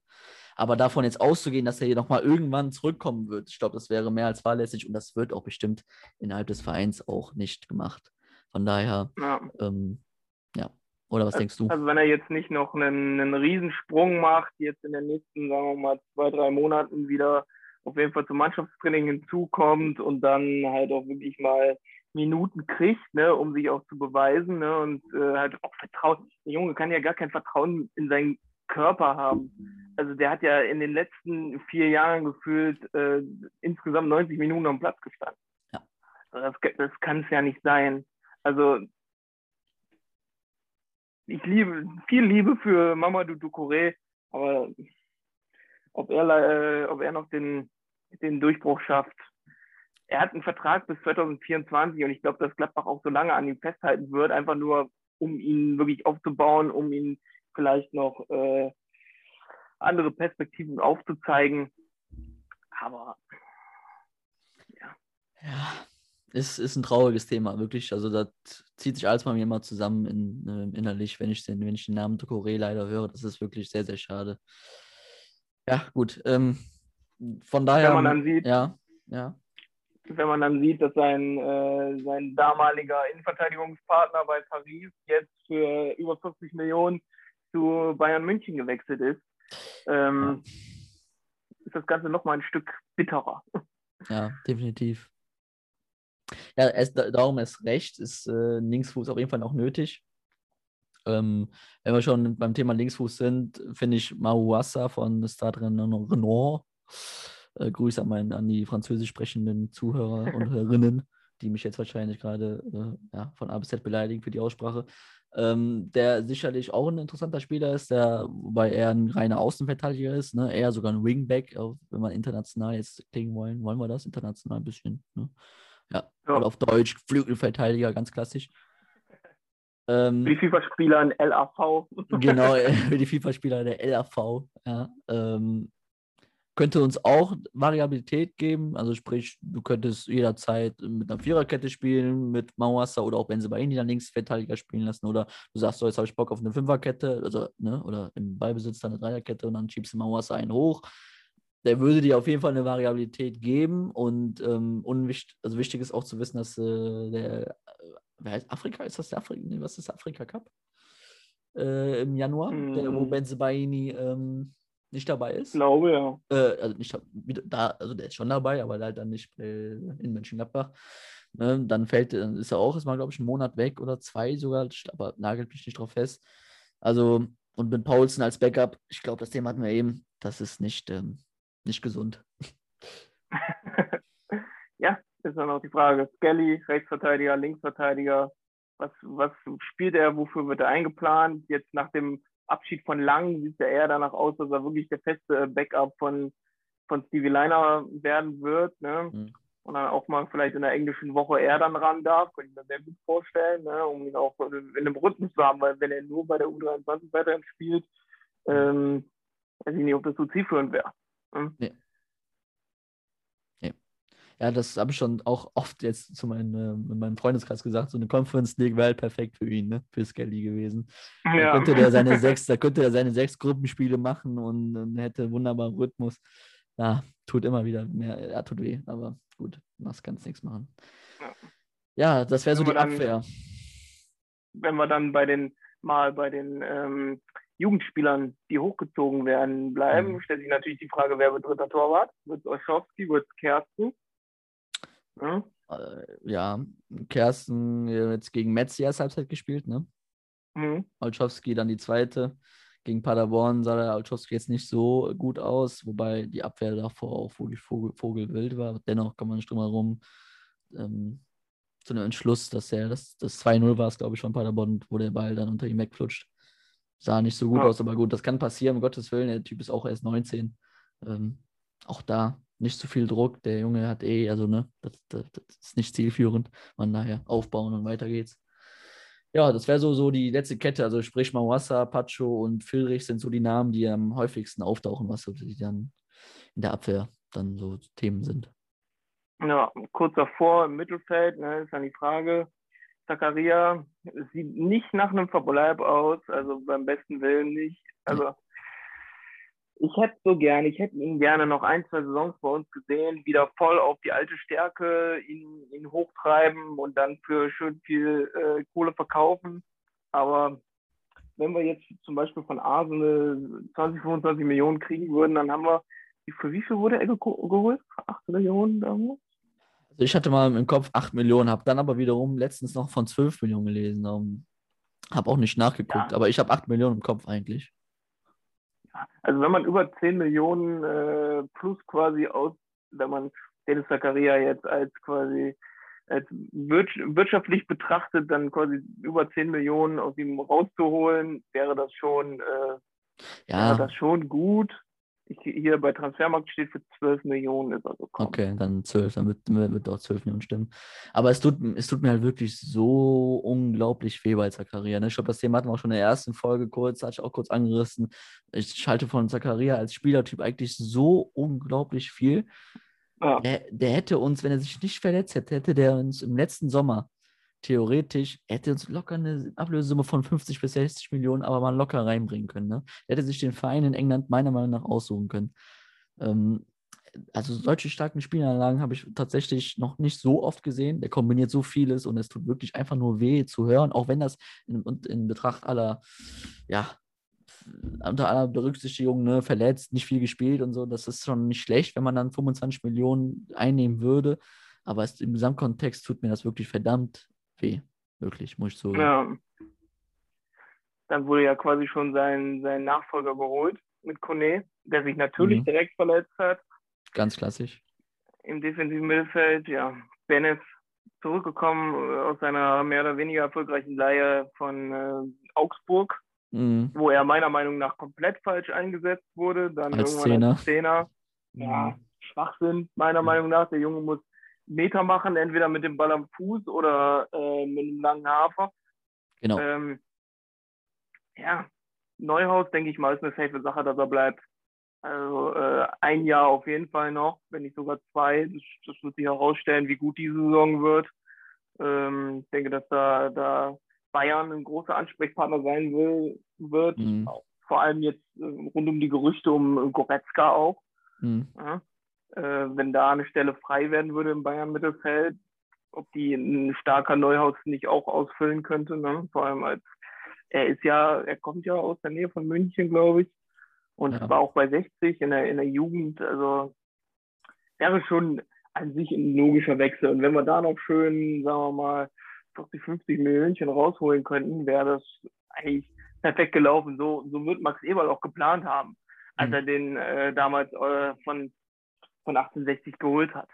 Aber davon jetzt auszugehen, dass er hier nochmal irgendwann zurückkommen wird, ich glaube, das wäre mehr als fahrlässig und das wird auch bestimmt innerhalb des Vereins auch nicht gemacht. Von daher, Ja. ähm, ja. Oder was denkst du? Also wenn er jetzt nicht noch einen, einen Riesensprung macht, jetzt in den nächsten, sagen wir mal, zwei, drei Monaten wieder auf jeden Fall zum Mannschaftstraining hinzukommt und dann halt auch wirklich mal Minuten kriegt, ne, um sich auch zu beweisen, ne, und äh, halt auch Vertrauen. Der Junge kann ja gar kein Vertrauen in seinen Körper haben. Also der hat ja in den letzten vier Jahren gefühlt äh, insgesamt 90 Minuten am Platz gestanden. Ja. Das, das kann es ja nicht sein. Also ich liebe, viel Liebe für Mamadou Ducouré, aber ob er, äh, ob er noch den, den Durchbruch schafft. Er hat einen Vertrag bis 2024 und ich glaube, dass Gladbach auch so lange an ihm festhalten wird, einfach nur, um ihn wirklich aufzubauen, um ihn vielleicht noch äh, andere Perspektiven aufzuzeigen. Aber Ja, ist, ist ein trauriges Thema, wirklich. Also das zieht sich alles bei mir immer zusammen in, äh, innerlich, wenn ich, den, wenn ich den Namen Tokoré leider höre. Das ist wirklich sehr, sehr schade. Ja, gut. Ähm, von daher. wenn man dann sieht, ja, ja. wenn man dann sieht, dass sein, äh, sein damaliger Innenverteidigungspartner bei Paris jetzt für über 40 Millionen zu Bayern München gewechselt ist, ähm, ist das Ganze nochmal ein Stück bitterer. (laughs) Ja, definitiv. Ja, es, da- darum ist recht, ist äh, Linksfuß auf jeden Fall auch nötig. Ähm, wenn wir schon beim Thema Linksfuß sind, finde ich Mauassa von Stade Renault. Äh, Grüße an, mein, an die französisch sprechenden Zuhörer und (laughs) Hörerinnen, die mich jetzt wahrscheinlich gerade äh, ja, von A bis Z beleidigen für die Aussprache. Ähm, der sicherlich auch ein interessanter Spieler ist, der, wobei er ein reiner Außenverteidiger ist, ne? eher sogar ein Wingback, wenn wir international jetzt klingen wollen, wollen wir das international ein bisschen. Ne? Ja. Ja. Oder auf Deutsch Flügelverteidiger, ganz klassisch. Ähm, Für (laughs) die FIFA-Spieler ein LAV. genau, äh, für die FIFA-Spieler der LAV. Ja, ähm, könnte uns auch Variabilität geben. Also sprich, du könntest jederzeit mit einer Viererkette spielen, mit Mauassa oder auch Benzebaini dann Linksverteidiger spielen lassen. Oder du sagst so, jetzt habe ich Bock auf eine Fünferkette, also, ne, oder im Ballbesitz dann eine Dreierkette und dann schiebst du Mauassa einen hoch. Der würde dir auf jeden Fall eine Variabilität geben und ähm, unwichtig, also wichtig ist auch zu wissen, dass äh, der, äh, wer heißt Afrika? Ist das der Afrika? Nee, was ist Afrika Cup? Äh, Im Januar, der, wo Mm. Benzebaini ähm, nicht dabei ist. Ich glaube, ja. Äh, also nicht da, also der ist schon dabei, aber halt dann nicht äh, in Mönchengladbach. Ne, dann fällt, dann ist er auch, ist mal, glaube ich, einen Monat weg oder zwei sogar, aber nagelt mich nicht drauf fest. Also, und mit Paulsen als Backup, ich glaube, das Thema hatten wir eben, das ist nicht, ähm, nicht gesund. (laughs) ja, ist dann auch die Frage. Skelly, Rechtsverteidiger, Linksverteidiger. Was, was spielt er? Wofür wird er eingeplant? Jetzt nach dem Abschied von Lang sieht er eher danach aus, dass er wirklich der feste Backup von, von Stevie Liner werden wird. Ne? Mhm. Und dann auch mal vielleicht in der englischen Woche er dann ran darf, könnte ich mir sehr gut vorstellen, ne? um ihn auch in einem Rhythmus zu haben, weil wenn er nur bei der U23 weiterhin spielt, ähm, weiß ich nicht, ob das so zielführend wäre. Ne? Ja, das habe ich schon auch oft jetzt zu meinem, äh, in meinem Freundeskreis gesagt. So eine Conference League wäre halt perfekt für ihn, ne? für Skelly gewesen. Da Ja. könnte der seine (laughs) sechs, da könnte er seine sechs Gruppenspiele machen und, hätte wunderbaren Rhythmus. Ja, tut immer wieder mehr, ja, tut weh, aber gut, machst kannst nichts machen. Ja. Das wäre so die dann- Abwehr. wenn wir dann bei den mal bei den ähm, Jugendspielern, die hochgezogen werden, bleiben, Mhm. stellt sich natürlich die Frage, wer wird dritter Torwart? Wird es Olschowski, wird es Kersten? Ja, Äh, ja, Kersten jetzt gegen Metz die erste Halbzeit gespielt, ne? mhm. Olszowski dann die zweite. Gegen Paderborn sah der Olszowski jetzt nicht so gut aus, wobei die Abwehr davor auch wirklich Vogel, Vogelwild war. Dennoch kann man nicht drum herum ähm, zu einem Entschluss, dass er das, das 2-0 war, glaube ich, von Paderborn, wo der Ball dann unter ihm wegflutscht. Sah nicht so gut Ja. aus, aber gut, das kann passieren, um Gottes Willen. Der Typ ist auch erst 19. Ähm, auch da nicht zu viel Druck. Der Junge hat eh, also ne, das, das, das ist nicht zielführend. Von daher aufbauen und weiter geht's. Ja, das wäre so, so die letzte Kette. Also sprich Mawassa, Pacho und Filrich sind so die Namen, die am häufigsten auftauchen, was so die dann in der Abwehr dann so Themen sind. ja, kurz davor im Mittelfeld, ne, ist dann die Frage. Zakaria sieht nicht nach einem Verbleib aus, also beim besten Willen nicht. Also ich hätte so gerne, ich hätte ihn gerne noch ein, zwei Saisons bei uns gesehen, wieder voll auf die alte Stärke, ihn, ihn hochtreiben und dann für schön viel äh, Kohle verkaufen. Aber wenn wir jetzt zum Beispiel von Arsenal 20, 25 Millionen kriegen würden, dann haben wir, für wie viel wurde er geholt? Für 8 Millionen damals? Also ich hatte mal im Kopf 8 Millionen, habe dann aber wiederum letztens noch von 12 Millionen gelesen. Um, habe auch nicht nachgeguckt, Ja. aber ich habe 8 Millionen im Kopf eigentlich. Also wenn man über 10 Millionen äh, plus quasi aus, wenn man Dennis Zakaria jetzt als quasi als wirts- wirtschaftlich betrachtet, dann quasi über 10 Millionen aus ihm rauszuholen, wäre das schon, äh, Ja, wäre das schon gut. Ich, hier bei Transfermarkt steht für 12 Millionen ist also kaum. Okay, dann 12, dann wird, wird doch 12 Millionen stimmen. Aber es tut, es tut mir halt wirklich so unglaublich weh bei Zakaria. Ne? Ich glaube, das Thema hatten wir auch schon in der ersten Folge kurz, hatte ich auch kurz angerissen. Ich halte von Zakaria als Spielertyp eigentlich so unglaublich viel. Ja. Der, der hätte uns, wenn er sich nicht verletzt hätte, hätte der uns im letzten Sommer theoretisch, hätte uns locker eine Ablösesumme von 50 bis 60 Millionen, aber mal locker reinbringen können. Ne? Der hätte sich den Verein in England meiner Meinung nach aussuchen können. Ähm, also solche starken Spielanlagen habe ich tatsächlich noch nicht so oft gesehen. Der kombiniert so vieles und es tut wirklich einfach nur weh zu hören, auch wenn das in, in Betracht aller, ja, unter aller Berücksichtigung, ne, verletzt, nicht viel gespielt und so, das ist schon nicht schlecht, wenn man dann 25 Millionen einnehmen würde. Aber es, im Gesamtkontext tut mir das wirklich verdammt weh. Wirklich, muss ich so. Ja. Dann wurde ja quasi schon sein, sein Nachfolger geholt mit Kone, der sich natürlich Mhm. direkt verletzt hat. Ganz klassisch. im defensiven Mittelfeld, ja, Bennett zurückgekommen äh, aus seiner mehr oder weniger erfolgreichen Leihe von äh, Augsburg, Mhm. wo er meiner Meinung nach komplett falsch eingesetzt wurde, dann Als irgendwann Zehner. als Zehner. Ja, Schwachsinn, meiner Meinung nach. Der Junge muss Meter machen, entweder mit dem Ball am Fuß oder äh, mit einem langen Hafer. Genau. Ähm, ja, Neuhaus, denke ich mal, ist eine safe Sache, dass er bleibt. Also äh, ein Jahr auf jeden Fall noch, wenn nicht sogar zwei. Das, das wird sich herausstellen, wie gut diese Saison wird. Ähm, ich denke, dass da, da Bayern ein großer Ansprechpartner sein will, wird. Mhm. Vor allem jetzt äh, rund um die Gerüchte um Goretzka auch. Mhm. Ja? Äh, wenn da eine Stelle frei werden würde im Bayern-Mittelfeld, ob die ein starker Neuhaus nicht auch ausfüllen könnte. Ne? Vor allem als er ist ja, er kommt ja aus der Nähe von München, glaube ich. Und Ja. war auch bei 60 in der, in der Jugend. Also wäre schon an sich ein logischer Wechsel. Und wenn wir da noch schön, sagen wir mal, 40, 50 Millionen rausholen könnten, wäre das eigentlich perfekt gelaufen. So, so wird Max Eberl auch geplant haben, als Mhm. er den äh, damals äh, von, von 1860 geholt hat.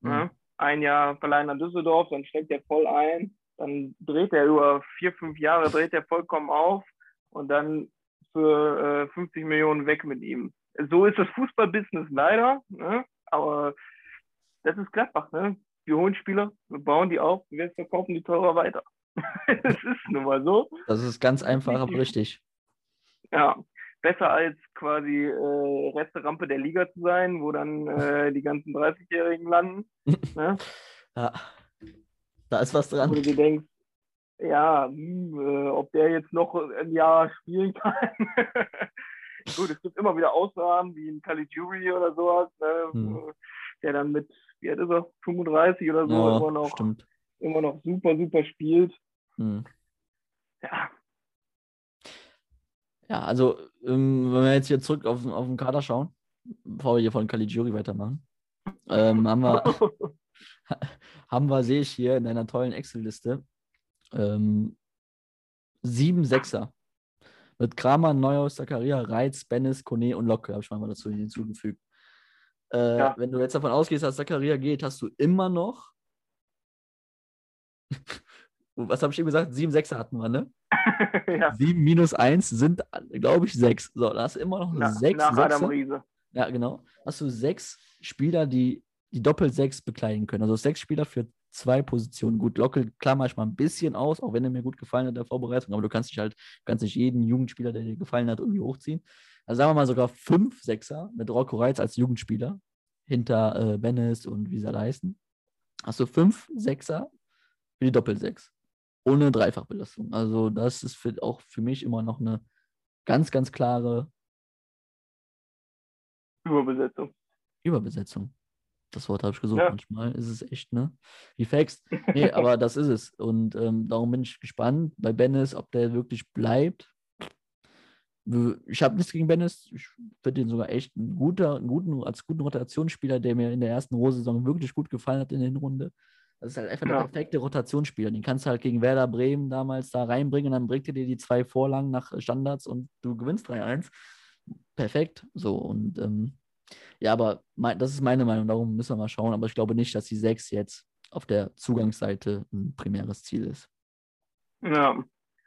Mhm. Ne? Ein Jahr verleihen an Düsseldorf, dann steckt er voll ein, dann dreht er über vier, fünf Jahre, dreht er vollkommen auf und dann für äh, 50 Millionen weg mit ihm. So ist das Fußballbusiness leider, ne? aber das ist Gladbach. Ne? Wir holen Spieler, wir bauen die auf, wir verkaufen die teurer weiter. (laughs) das ist nun mal so. Das ist ganz einfach, aber richtig. Ja, besser als quasi äh, Resterampe der Liga zu sein, wo dann äh, die ganzen 30-Jährigen landen. ne? (laughs) Ja. Da ist was Wo dran. du dir denkst, ja, hm, äh, ob der jetzt noch ein Jahr spielen kann. (laughs) Gut, es gibt immer wieder Ausnahmen, wie ein Caligiuri oder sowas, ne? Hm. der dann mit, wie alt ist er, 35 oder so, Ja, immer, noch, stimmt. immer noch super, super spielt. Hm. Ja, Ja, also, ähm, wenn wir jetzt hier zurück auf, auf den Kader schauen, bevor wir hier von Caligiuri weitermachen, ähm, haben wir, (laughs) haben wir, sehe ich hier in deiner tollen Excel-Liste, ähm, sieben Sechser. Mit Kramer, Neuhaus, Zakaria, Reitz, Bennis, Kone und Locke, habe ich mal dazu hinzugefügt. Äh, Ja. Wenn du jetzt davon ausgehst, dass Zakaria geht, hast du immer noch. Was habe ich eben gesagt? Sieben Sechser hatten wir, ne? (laughs) ja. 7 minus 1 sind, glaube ich, 6. So, da hast du immer noch Na, 6 nach Adam Sechser. Riese. Ja, genau. Hast du sechs Spieler, die die doppelt 6 bekleiden können. Also sechs Spieler für zwei Positionen. Gut, Lockel klammer ich mal ein bisschen aus, auch wenn er mir gut gefallen hat in der Vorbereitung, aber du kannst dich halt, kannst nicht jeden Jugendspieler, der dir gefallen hat, irgendwie hochziehen. Also sagen wir mal sogar fünf Sechser mit Rocco Reitz als Jugendspieler hinter äh, Bennis und Visa leisten. Hast du fünf Sechser für die Doppel-Sechs. Ohne Dreifachbelastung. Also, das ist für, auch für mich immer noch eine ganz, ganz klare Überbesetzung. Überbesetzung. Das Wort habe ich gesucht. Ja. Manchmal ist es echt, ne? Wie Faxt. Nee, (laughs) aber das ist es. Und ähm, darum bin ich gespannt bei Bennis, ob der wirklich bleibt. Ich habe nichts gegen Bennis. Ich finde ihn sogar echt ein guter, einen guten, als guten Rotationsspieler, der mir in der ersten Rohsaison wirklich gut gefallen hat in der Hinrunde. Das ist halt einfach der Ja. perfekte Rotationsspieler. Den kannst du halt gegen Werder Bremen damals da reinbringen und dann bringt er dir die zwei Vorlagen nach Standards und du gewinnst 3-1. Perfekt. So, und ähm, ja, aber mein, das ist meine Meinung, darum müssen wir mal schauen. Aber ich glaube nicht, dass die 6 jetzt auf der Zugangsseite ein primäres Ziel ist. Ja,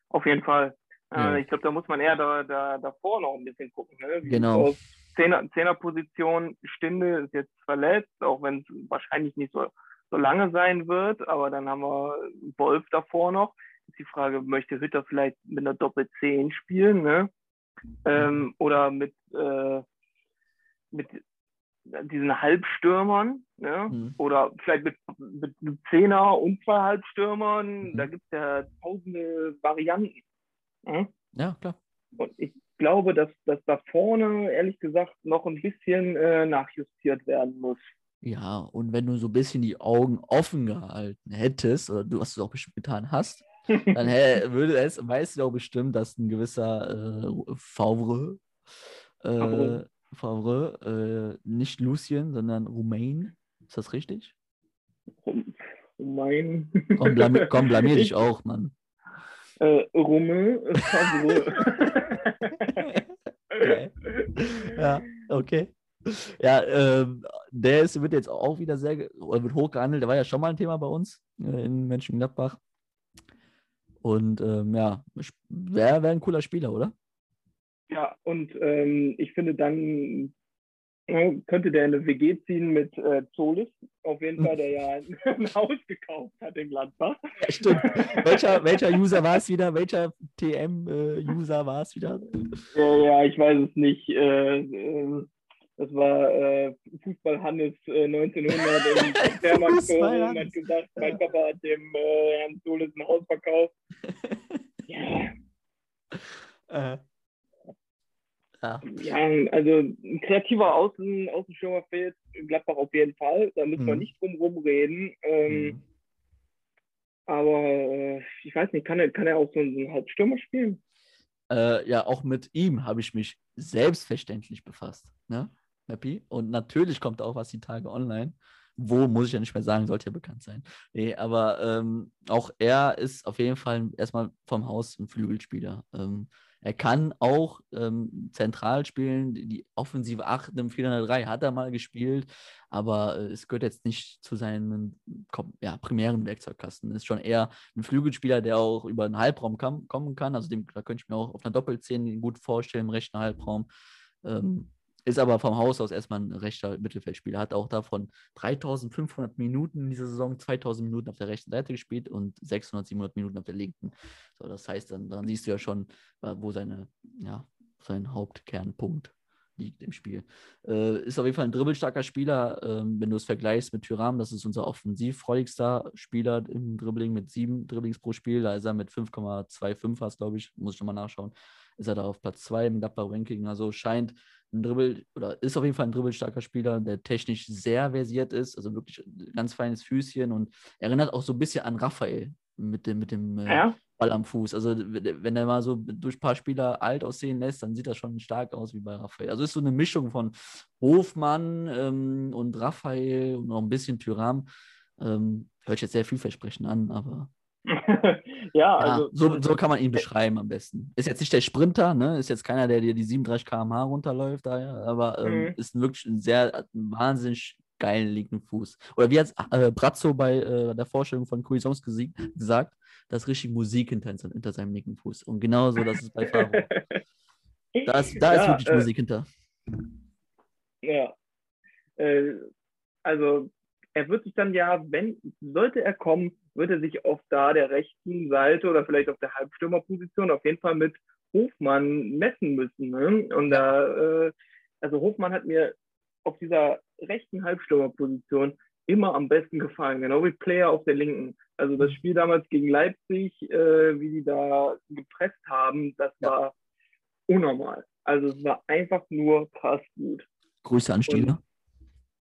auf jeden Fall. Ja. Äh, ich glaube, da muss man eher da, da, davor noch ein bisschen gucken. Ne? Genau. Zehnerposition Stinde ist jetzt verletzt, auch wenn es wahrscheinlich nicht so, so lange sein wird. Aber dann haben wir Wolf davor noch. Ist die Frage, möchte Hütter vielleicht mit einer Doppel-10 spielen? Ne? Ähm, oder mit, äh, mit diesen Halbstürmern, ne? Mhm. oder vielleicht mit, mit einem Zehner und zwei Halbstürmern. Mhm. Da gibt es ja tausende Varianten. Ne? Ja, klar. Und ich glaube, dass, dass da vorne, ehrlich gesagt, noch ein bisschen äh, nachjustiert werden muss. Ja, und wenn du so ein bisschen die Augen offen gehalten hättest, oder du, was du auch bestimmt getan hast, dann hä, (laughs) würde es, weißt du auch bestimmt, dass ein gewisser äh, Favre, äh, Favre. Äh, nicht Lucien, sondern Rumain. Ist das richtig? Rum- Mein. Komm, blami komm blamier dich auch, Mann. Äh, Rumme, Favre. (laughs) Okay. Ja, okay. (laughs) Ja, ähm, der ist, wird jetzt auch wieder sehr, wird hochgehandelt. Der war ja schon mal ein Thema bei uns äh, in Mönchengladbach. Und ähm, ja, wäre wär ein cooler Spieler, oder? Ja, und ähm, ich finde, dann äh, könnte der in eine WG ziehen mit äh, Zolis, auf jeden Fall, der ja (laughs) ein, Haus gekauft hat in Gladbach. Ja, stimmt. welcher, welcher User war es wieder? Welcher TM-User war es wieder? Ja, ja, ich weiß es nicht. Äh, äh, das war äh, Fußball Hannes äh, 1900 im Fairmarkt Fußball und hat gesagt, mein Papa hat dem äh, Herrn Solis ein Haus verkauft. (laughs) Ja, Äh, ja. ja, also ein kreativer Außen, Außenstürmer fehlt in Gladbach auf jeden Fall. Da müssen wir Mhm. nicht drum rumreden. Ähm, Mhm. Aber äh, ich weiß nicht, kann er, kann er auch so einen Halbstürmer spielen? Äh, ja, auch mit ihm habe ich mich selbstverständlich befasst. Ne? Happy. Und natürlich kommt auch was die Tage online. Wo muss ich ja nicht mehr sagen, sollte ja bekannt sein. Nee, aber ähm, auch er ist auf jeden Fall erstmal vom Haus ein Flügelspieler. Ähm, er kann auch ähm, zentral spielen. Die, offensive 8 im 403 hat er mal gespielt, aber äh, es gehört jetzt nicht zu seinem ja, primären Werkzeugkasten. Ist schon eher ein Flügelspieler, der auch über den Halbraum kommen kann. Also dem, da könnte ich mir auch auf einer Doppelzehn gut vorstellen, im rechten Halbraum. Ähm, ist aber vom Haus aus erstmal ein rechter Mittelfeldspieler. Hat auch davon 3500 Minuten in dieser Saison, 2000 Minuten auf der rechten Seite gespielt und 600, 700 Minuten auf der linken. So, das heißt, dann, dann siehst du ja schon, äh, wo seine ja, sein Hauptkernpunkt liegt im Spiel. Äh, ist auf jeden Fall ein dribbelstarker Spieler, ähm, wenn du es vergleichst mit Tyram, das ist unser offensivfreudigster Spieler im Dribbling mit sieben Dribblings pro Spiel. Da ist er mit 5,25 fast, glaube ich, muss ich nochmal nachschauen. Ist er da auf Platz 2 im Gladbach-Ranking. Also scheint ein Dribbel oder ist auf jeden Fall ein dribbelstarker Spieler, der technisch sehr versiert ist, also wirklich ganz feines Füßchen und erinnert auch so ein bisschen an Raphael mit dem, mit dem äh, Ja, Ball am Fuß. Also wenn er mal so durch ein paar Spieler alt aussehen lässt, dann sieht das schon stark aus wie bei Raphael. Also ist so eine Mischung von Hofmann ähm, und Raphael und noch ein bisschen Tyram. Ähm, hört sich jetzt sehr vielversprechend an, aber (laughs) ja, ja, also so, so kann man ihn beschreiben am besten. Ist jetzt nicht der Sprinter, ne? Ist jetzt keiner, der dir die 37 km/h runterläuft, daher, aber ähm, Mhm. ist wirklich ein sehr einen wahnsinnig geilen linken Fuß. Oder wie hat äh, Brazzo bei äh, der Vorstellung von Cuisance gesieg- gesagt, da ist richtig Musik hinter, hinter seinem linken Fuß. Und genauso, das ist bei Favre. (laughs) Da ist, da ist Ja, wirklich äh, Musik hinter. Ja. Äh, also er wird sich dann ja, wenn, sollte er kommen, wird er sich auf da der rechten Seite oder vielleicht auf der Halbstürmerposition auf jeden Fall mit Hofmann messen müssen. Ne? Und da, äh, also Hofmann hat mir auf dieser rechten Halbstürmerposition immer am besten gefallen, genau wie Player auf der linken. Also das Spiel damals gegen Leipzig, äh, wie die da gepresst haben, das Ja. war unnormal. Also es war einfach nur krass gut. Grüße an Stieler.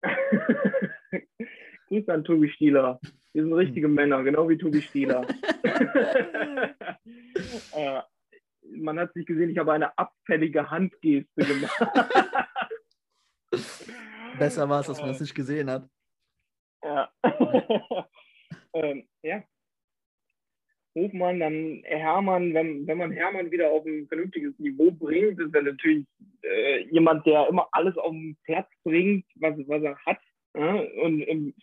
(laughs) Grüße an Tobi Stieler. Wir sind richtige Männer, genau wie Tobi Stieler. (laughs) äh, man hat sich gesehen, ich habe eine abfällige Handgeste gemacht. (laughs) Besser war es, dass man das nicht gesehen hat. Ja. (laughs) ähm, ja. Hofmann, dann Hermann, wenn, wenn man Hermann wieder auf ein vernünftiges Niveau bringt, ist er natürlich äh, jemand, der immer alles auf den Platz bringt, was, was er hat. Ja? Und im,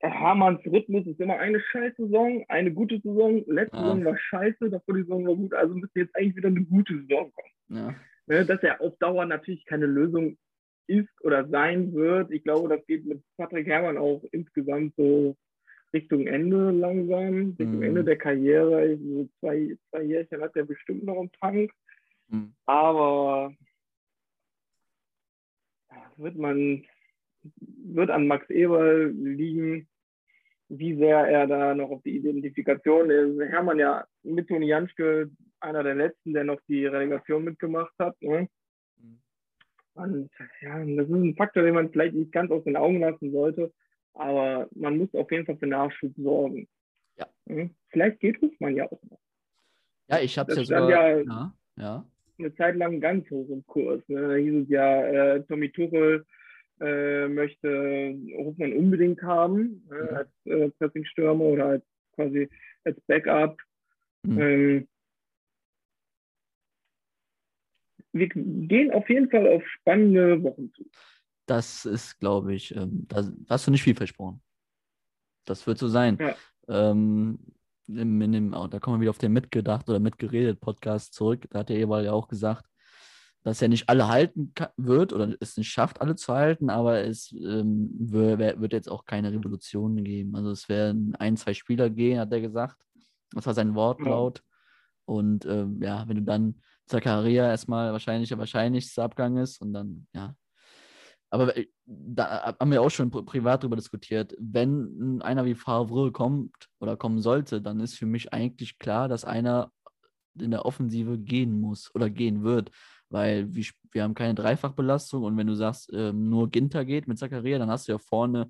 Hermanns Rhythmus ist immer eine scheiß Saison, eine gute Saison. Letzte Ja. Saison war scheiße, davor die Saison war gut, also müsste jetzt eigentlich wieder eine gute Saison kommen. Ja. Ne, dass er auf Dauer natürlich keine Lösung ist oder sein wird. Ich glaube, das geht mit Patrick Herrmann auch insgesamt so Richtung Ende langsam, Richtung Mhm. Ende der Karriere. So zwei, zwei Jährchen hat er bestimmt noch im Tank, Hm. aber wird man wird an Max Eberl liegen, wie sehr er da noch auf die Identifikation ist. Hermann ja mit Toni Janschke einer der letzten, der noch die Relegation mitgemacht hat. Ne? Mhm. Und ja, das ist ein Faktor, den man vielleicht nicht ganz aus den Augen lassen sollte, aber man muss auf jeden Fall für Nachschub sorgen. Ja. Mhm. Vielleicht geht Hofmann ja auch noch. Ja, ich habe es ja sogar. ja- Ja, ja. Eine Zeit lang ganz hoch im Kurs. Ne? Da hieß es ja, äh, Tommy Tuchel äh, möchte Hofmann unbedingt haben, äh, Mhm. als äh, Pressingstürmer oder als quasi als Backup. Mhm. Ähm, wir gehen auf jeden Fall auf spannende Wochen zu. Das ist, glaube ich, ähm, da hast du nicht viel versprochen. Das wird so sein. Ja. Ähm, in, in dem, da kommen wir wieder auf den Mitgedacht oder Mitgeredet Podcast zurück. Da hat der Ewald ja auch gesagt, dass er nicht alle halten wird oder es nicht schafft, alle zu halten, aber es ähm, wird jetzt auch keine Revolution geben. Also es werden ein, zwei Spieler gehen, hat er gesagt. Das war sein Wortlaut. Und ähm, ja, wenn du dann Zakaria erstmal wahrscheinlich der wahrscheinlichste Abgang ist und dann, ja. Aber äh, da haben wir auch schon pri- privat drüber diskutiert. Wenn einer wie Favre kommt oder kommen sollte, dann ist für mich eigentlich klar, dass einer in der Offensive gehen muss oder gehen wird. Weil wir, wir haben keine Dreifachbelastung und wenn du sagst, ähm, nur Ginter geht mit Zakaria, dann hast du ja vorne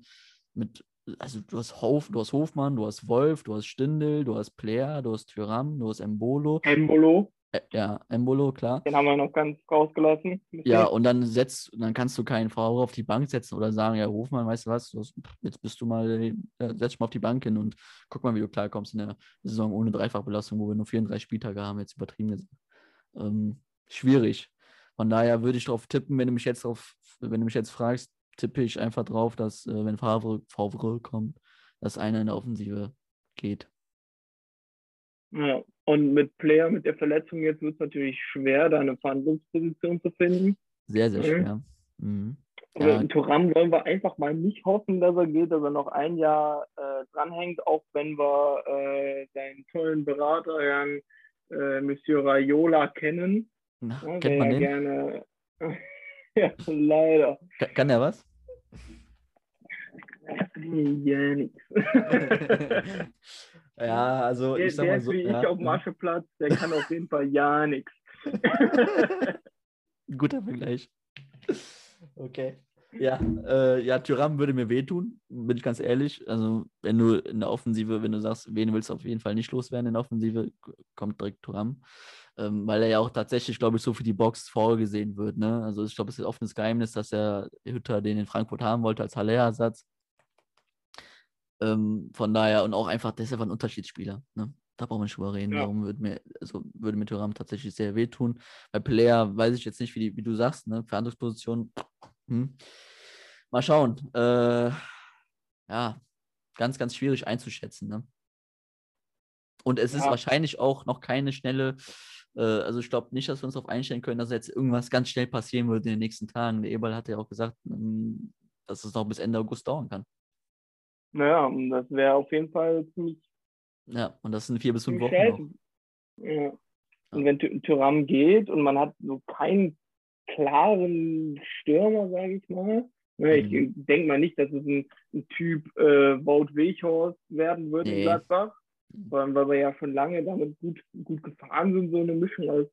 mit, also du hast, Hof, du hast Hofmann, du hast Wolf, du hast Stindel, du hast Player, du hast Tyram, du hast Embolo. Embolo, Äh, ja, Embolo, klar. den haben wir noch ganz rausgelassen. Ja, und dann setzt, dann kannst du keinen Favre auf die Bank setzen oder sagen, ja, Hofmann, weißt du was, du hast, jetzt bist du mal, äh, setz dich mal auf die Bank hin und guck mal, wie du klarkommst in der Saison ohne Dreifachbelastung, wo wir nur 34 Spieltage haben, jetzt übertrieben gesagt. Ähm, schwierig. Von daher würde ich darauf tippen, wenn du mich jetzt auf, wenn du mich jetzt fragst, tippe ich einfach drauf, dass, äh, wenn Favre, Favre kommt, dass einer in der Offensive geht. Ja. Und mit Player, mit der Verletzung jetzt wird es natürlich schwer, da eine Verhandlungsposition zu finden. Sehr, sehr Mhm. schwer. Mhm. Ja. in Thuram wollen wir einfach mal nicht hoffen, dass er geht, dass er noch ein Jahr äh, dranhängt, auch wenn wir äh, seinen tollen Berater, Herrn äh, Monsieur Raiola, kennen. Na, Ja, kennt man der den? ja gerne. (laughs) ja, leider. Ka- Kann der was? Ja, nix. (laughs) ja, also Der, ich sag der mal ist so. wie ja, ich auf dem ja. Marschallplatz, der kann auf jeden Fall ja nichts. (laughs) Guter Vergleich. Okay. Ja, äh, ja, Tyram würde mir wehtun, bin ich ganz ehrlich. Also, wenn du in der Offensive, wenn du sagst, wen willst du auf jeden Fall nicht loswerden in der Offensive, kommt direkt Tyram. Ähm, weil er ja auch tatsächlich, glaube ich, so für die Box vorgesehen wird. Ne? Also, ich glaube, es ist ein offenes Geheimnis, dass der Hütter den in Frankfurt haben wollte als Haller-Ersatz. Ähm, von daher und auch einfach, der ist einfach ein Unterschiedsspieler. Ne? Da brauchen wir nicht drüber reden. Ja. Darum würde mir, also würde mir Thuram tatsächlich sehr wehtun. Bei Player weiß ich jetzt nicht, wie, die, wie du sagst, ne? Verhandlungsposition. Hm. Mal schauen. Äh, ja, ganz, ganz schwierig einzuschätzen. Ne? Und es ist Ja. wahrscheinlich auch noch keine schnelle, äh, also ich glaube nicht, dass wir uns darauf einstellen können, dass jetzt irgendwas ganz schnell passieren wird in den nächsten Tagen. Der Eberl hat ja auch gesagt, ähm, dass es noch bis Ende August dauern kann. Naja, das wäre auf jeden Fall ziemlich, Ja, und das sind vier bis fünf Wochen. Ja. Und wenn Ty- Tyram geht und man hat so keinen klaren Stürmer, sage ich mal. Ne, Ich Mhm. denke mal nicht, dass es ein, ein Typ äh, Wout Weghorst werden wird Nee. in Gladbach, vor allem, weil wir ja schon lange damit gut, gut gefahren sind, so eine Mischung aus,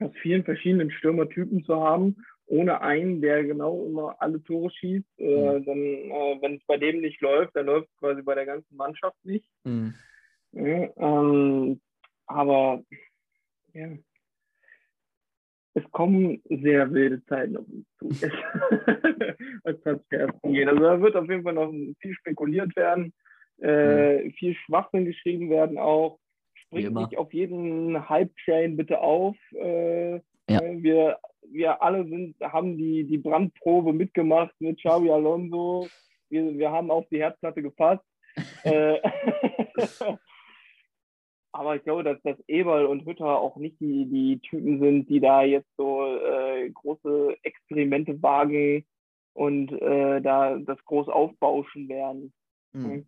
aus vielen verschiedenen Stürmertypen zu haben, ohne einen, der genau immer alle Tore schießt. Äh, dann, äh, wenn es bei dem nicht läuft, dann läuft es quasi bei der ganzen Mannschaft nicht. Mhm. Ja, ähm, aber ja, es kommen sehr wilde Zeiten auf uns zu, was Transfers angeht. Also da wird auf jeden Fall noch viel spekuliert werden, äh, viel Schwachsinn geschrieben werden auch. Springt immer. nicht auf jeden Hype-Train bitte auf. Äh, Ja. wir, wir alle sind, haben die, die Brandprobe mitgemacht mit Xavi Alonso. Wir, wir haben auf die Herdplatte gefasst. (laughs) äh, (laughs) aber ich glaube, dass, dass Eberl und Hütter auch nicht die, die Typen sind, die da jetzt so äh, große Experimente wagen und äh, da das groß aufbauschen werden. Mhm.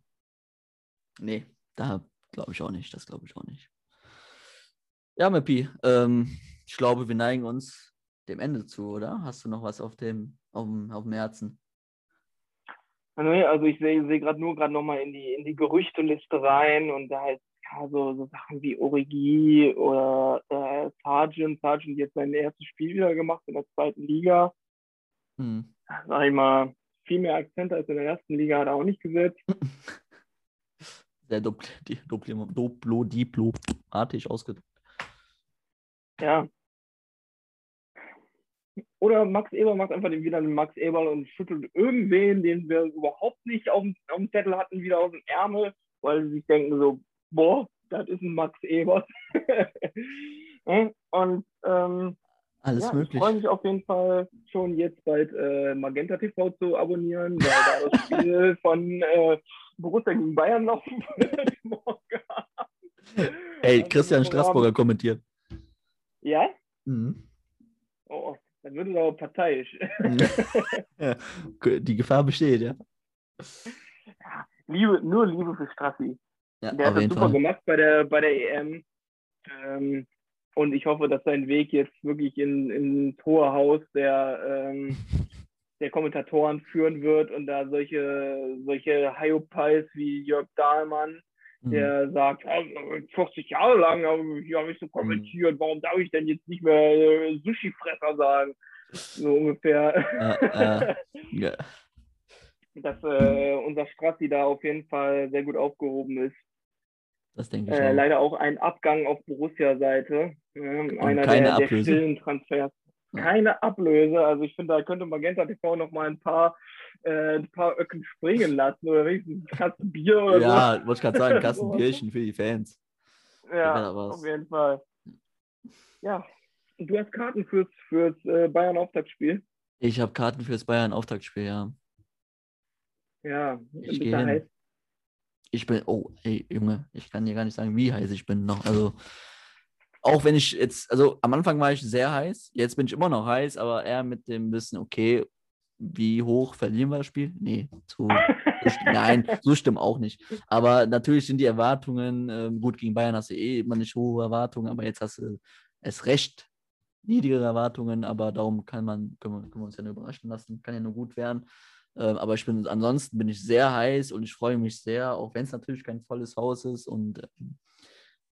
Nee, da glaube ich auch nicht. Das glaube ich auch nicht. Ja, Mappi, ähm, ich glaube, wir neigen uns dem Ende zu, oder? Hast du noch was auf dem, auf dem, auf dem Herzen? Nee, Also ich sehe seh gerade nur gerade nochmal in die, in die Gerüchteliste rein und da ist ja, so, so Sachen wie Origi oder äh, Sargent. Sargent hat jetzt sein erstes Spiel wieder gemacht in der zweiten Liga. Mhm. Sag ich mal, viel mehr Akzente als in der ersten Liga hat er auch nicht gesetzt. (laughs) Sehr dupl di- dupli- duplo, diplomatig ausgedrückt. Ja. Oder Max Eber macht einfach wieder einen Max Eberl und schüttelt irgendwen, den wir überhaupt nicht auf dem, auf dem Zettel hatten, wieder aus dem Ärmel, weil sie sich denken so, boah, das ist ein Max Eber. Ja, (laughs) und ähm, Alles ja, ich möglich. freue mich auf jeden Fall schon jetzt bald äh, Magenta TV zu abonnieren, weil da das Spiel (laughs) von äh, Borussia gegen Bayern laufen wird (laughs) morgen. Ey, Also Christian Straßburger kommentiert. Ja? Mhm. Oh, dann wird es aber parteiisch. (laughs) ja. Die Gefahr besteht, ja. Liebe, nur Liebe für Strassi. Ja, Der hat das super Fall. gemacht bei der, bei der EM. Ähm, und ich hoffe, dass sein Weg jetzt wirklich in, ins hohe Haus der, ähm, (laughs) der Kommentatoren führen wird und da solche, solche Hyopies wie Jörg Dahlmann, Mhm. der sagt, "Ja, 40 Jahre lang habe ich, so kommentiert, warum darf ich denn jetzt nicht mehr äh, Sushi-Fresser sagen? So ungefähr. Ja, (laughs) ja. Ja. dass äh, unser Strassi da auf jeden Fall sehr gut aufgehoben ist. Das denke ich Äh, auch. leider auch ein Abgang auf Borussia-Seite. Ähm, einer keine der, der Ablöse? stillen Transfers. Keine Ablöse. Also ich finde, da könnte Magenta TV noch mal ein paar, äh, ein paar Öcken springen lassen oder wenigstens ein Kasten Bier oder Ja, wollte ich gerade sagen, (laughs) Kasten. Bierchen für die Fans. so. Ja, auf jeden Fall. Ja, und du hast Karten fürs, fürs äh, Bayern-Auftaktspiel. Ich habe Karten fürs Bayern-Auftaktspiel, ja. Ja, Ich bist geh du hin. heiß? Ich bin, oh, ey, Junge, ich kann dir gar nicht sagen, wie heiß ich bin noch. Also, auch wenn ich jetzt, also am Anfang war ich sehr heiß, jetzt bin ich immer noch heiß, aber eher mit dem Wissen, okay, wie hoch verlieren wir das Spiel? Nee, (laughs) st- nein, so stimmt auch nicht. Aber natürlich sind die Erwartungen, ähm, gut, gegen Bayern hast du eh immer nicht hohe Erwartungen, aber jetzt hast du es recht niedrigere Erwartungen, aber darum kann man, können wir, können wir uns ja nur überraschen lassen, kann ja nur gut werden. Ähm, aber ich bin ansonsten bin ich sehr heiß und ich freue mich sehr, auch wenn es natürlich kein volles Haus ist und, ähm,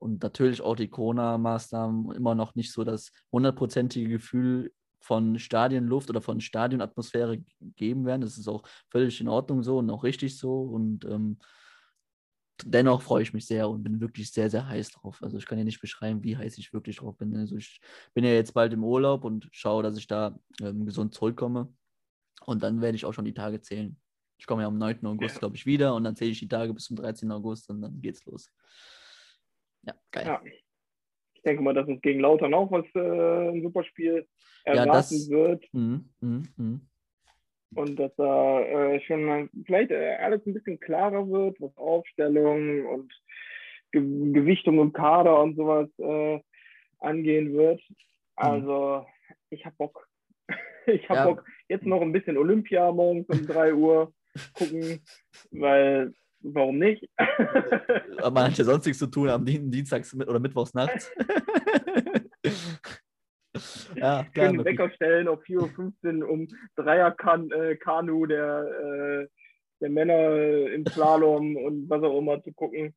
und natürlich auch die Corona-Maßnahmen immer noch nicht so das hundertprozentige Gefühl von Stadienluft oder von Stadionatmosphäre geben werden. Das ist auch völlig in Ordnung so und auch richtig so. Und ähm, dennoch freue ich mich sehr und bin wirklich sehr, sehr heiß drauf. Also ich kann ja nicht beschreiben, wie heiß ich wirklich drauf bin. Also ich bin ja jetzt bald im Urlaub und schaue, dass ich da ähm, gesund zurückkomme. Und dann werde ich auch schon die Tage zählen. Ich komme ja am 9. August, ja. glaube ich, wieder und dann zähle ich die Tage bis zum 13. August und dann geht's los. Ja, geil. Ja. Ich denke mal, dass uns gegen Lautern auch was äh, ein super Spiel erwarten ja, das, wird. Mh, mh, mh und dass da äh, schon vielleicht äh, alles ein bisschen klarer wird, was Aufstellung und Ge Gewichtung im Kader und sowas äh, angehen wird. Mhm. Also ich habe Bock. (laughs) ich habe ja. Bock. Jetzt noch ein bisschen Olympia morgens um 3 Uhr gucken, weil warum nicht? Man hat ja sonst nichts zu tun am Dienstags oder Mittwochs nachts. (laughs) ja, klar, Schön Wecker stellen auf 4.15 Uhr um Dreier-Kanu äh, der, äh, der Männer im Slalom und was auch immer zu gucken.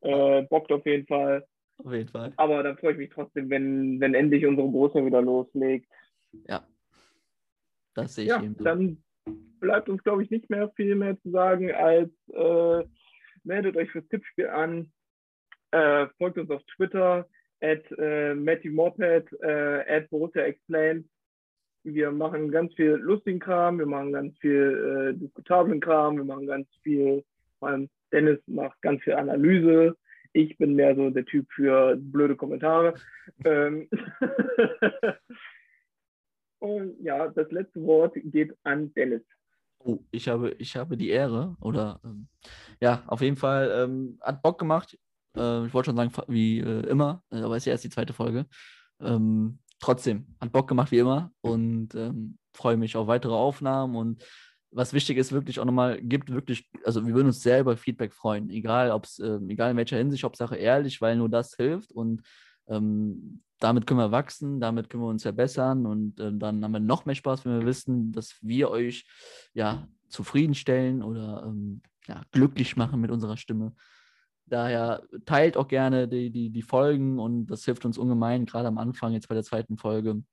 Äh, bockt auf jeden Fall. Auf jeden Fall. Aber dann freue ich mich trotzdem, wenn, wenn endlich unsere Borussia wieder loslegt. Ja. Das sehe ich ja, eben. Dann bleibt uns, glaube ich, nicht mehr viel mehr zu sagen, als äh, meldet euch fürs Tippspiel an, äh, folgt uns auf Twitter, at äh, Matthew Moped, äh, at Borussia Explained. Wir machen ganz viel lustigen Kram, wir machen ganz viel äh, diskutablen Kram, wir machen ganz viel, vor allem Dennis macht ganz viel Analyse. Ich bin mehr so der Typ für blöde Kommentare. ähm (laughs) Und ja, das letzte Wort geht an Dennis. Oh, ich habe, ich habe die Ehre, oder ähm, ja, auf jeden Fall ähm, hat Bock gemacht. Äh, ich wollte schon sagen, wie äh, immer, äh, aber es ist ja erst die zweite Folge. Ähm, trotzdem, hat Bock gemacht wie immer und ähm, freue mich auf weitere Aufnahmen und was wichtig ist, wirklich auch nochmal, gibt wirklich, also wir würden uns sehr über Feedback freuen, egal ob es, äh, egal in welcher Hinsicht, Hauptsache ehrlich, weil nur das hilft und ähm, damit können wir wachsen, damit können wir uns verbessern und äh, dann haben wir noch mehr Spaß, wenn wir wissen, dass wir euch ja zufriedenstellen oder ähm, ja, glücklich machen mit unserer Stimme. Daher teilt auch gerne die, die, die Folgen und das hilft uns ungemein, gerade am Anfang, jetzt bei der zweiten Folge.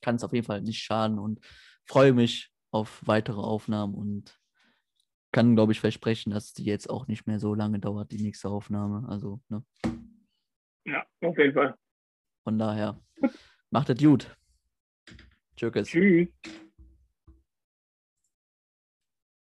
Kann es auf jeden Fall nicht schaden und freue mich auf weitere Aufnahmen und kann, glaube ich, versprechen, dass die jetzt auch nicht mehr so lange dauert, die nächste Aufnahme. Also, ne? Ja, auf jeden Fall. Von daher, macht es gut. Tschüss. Tschüss.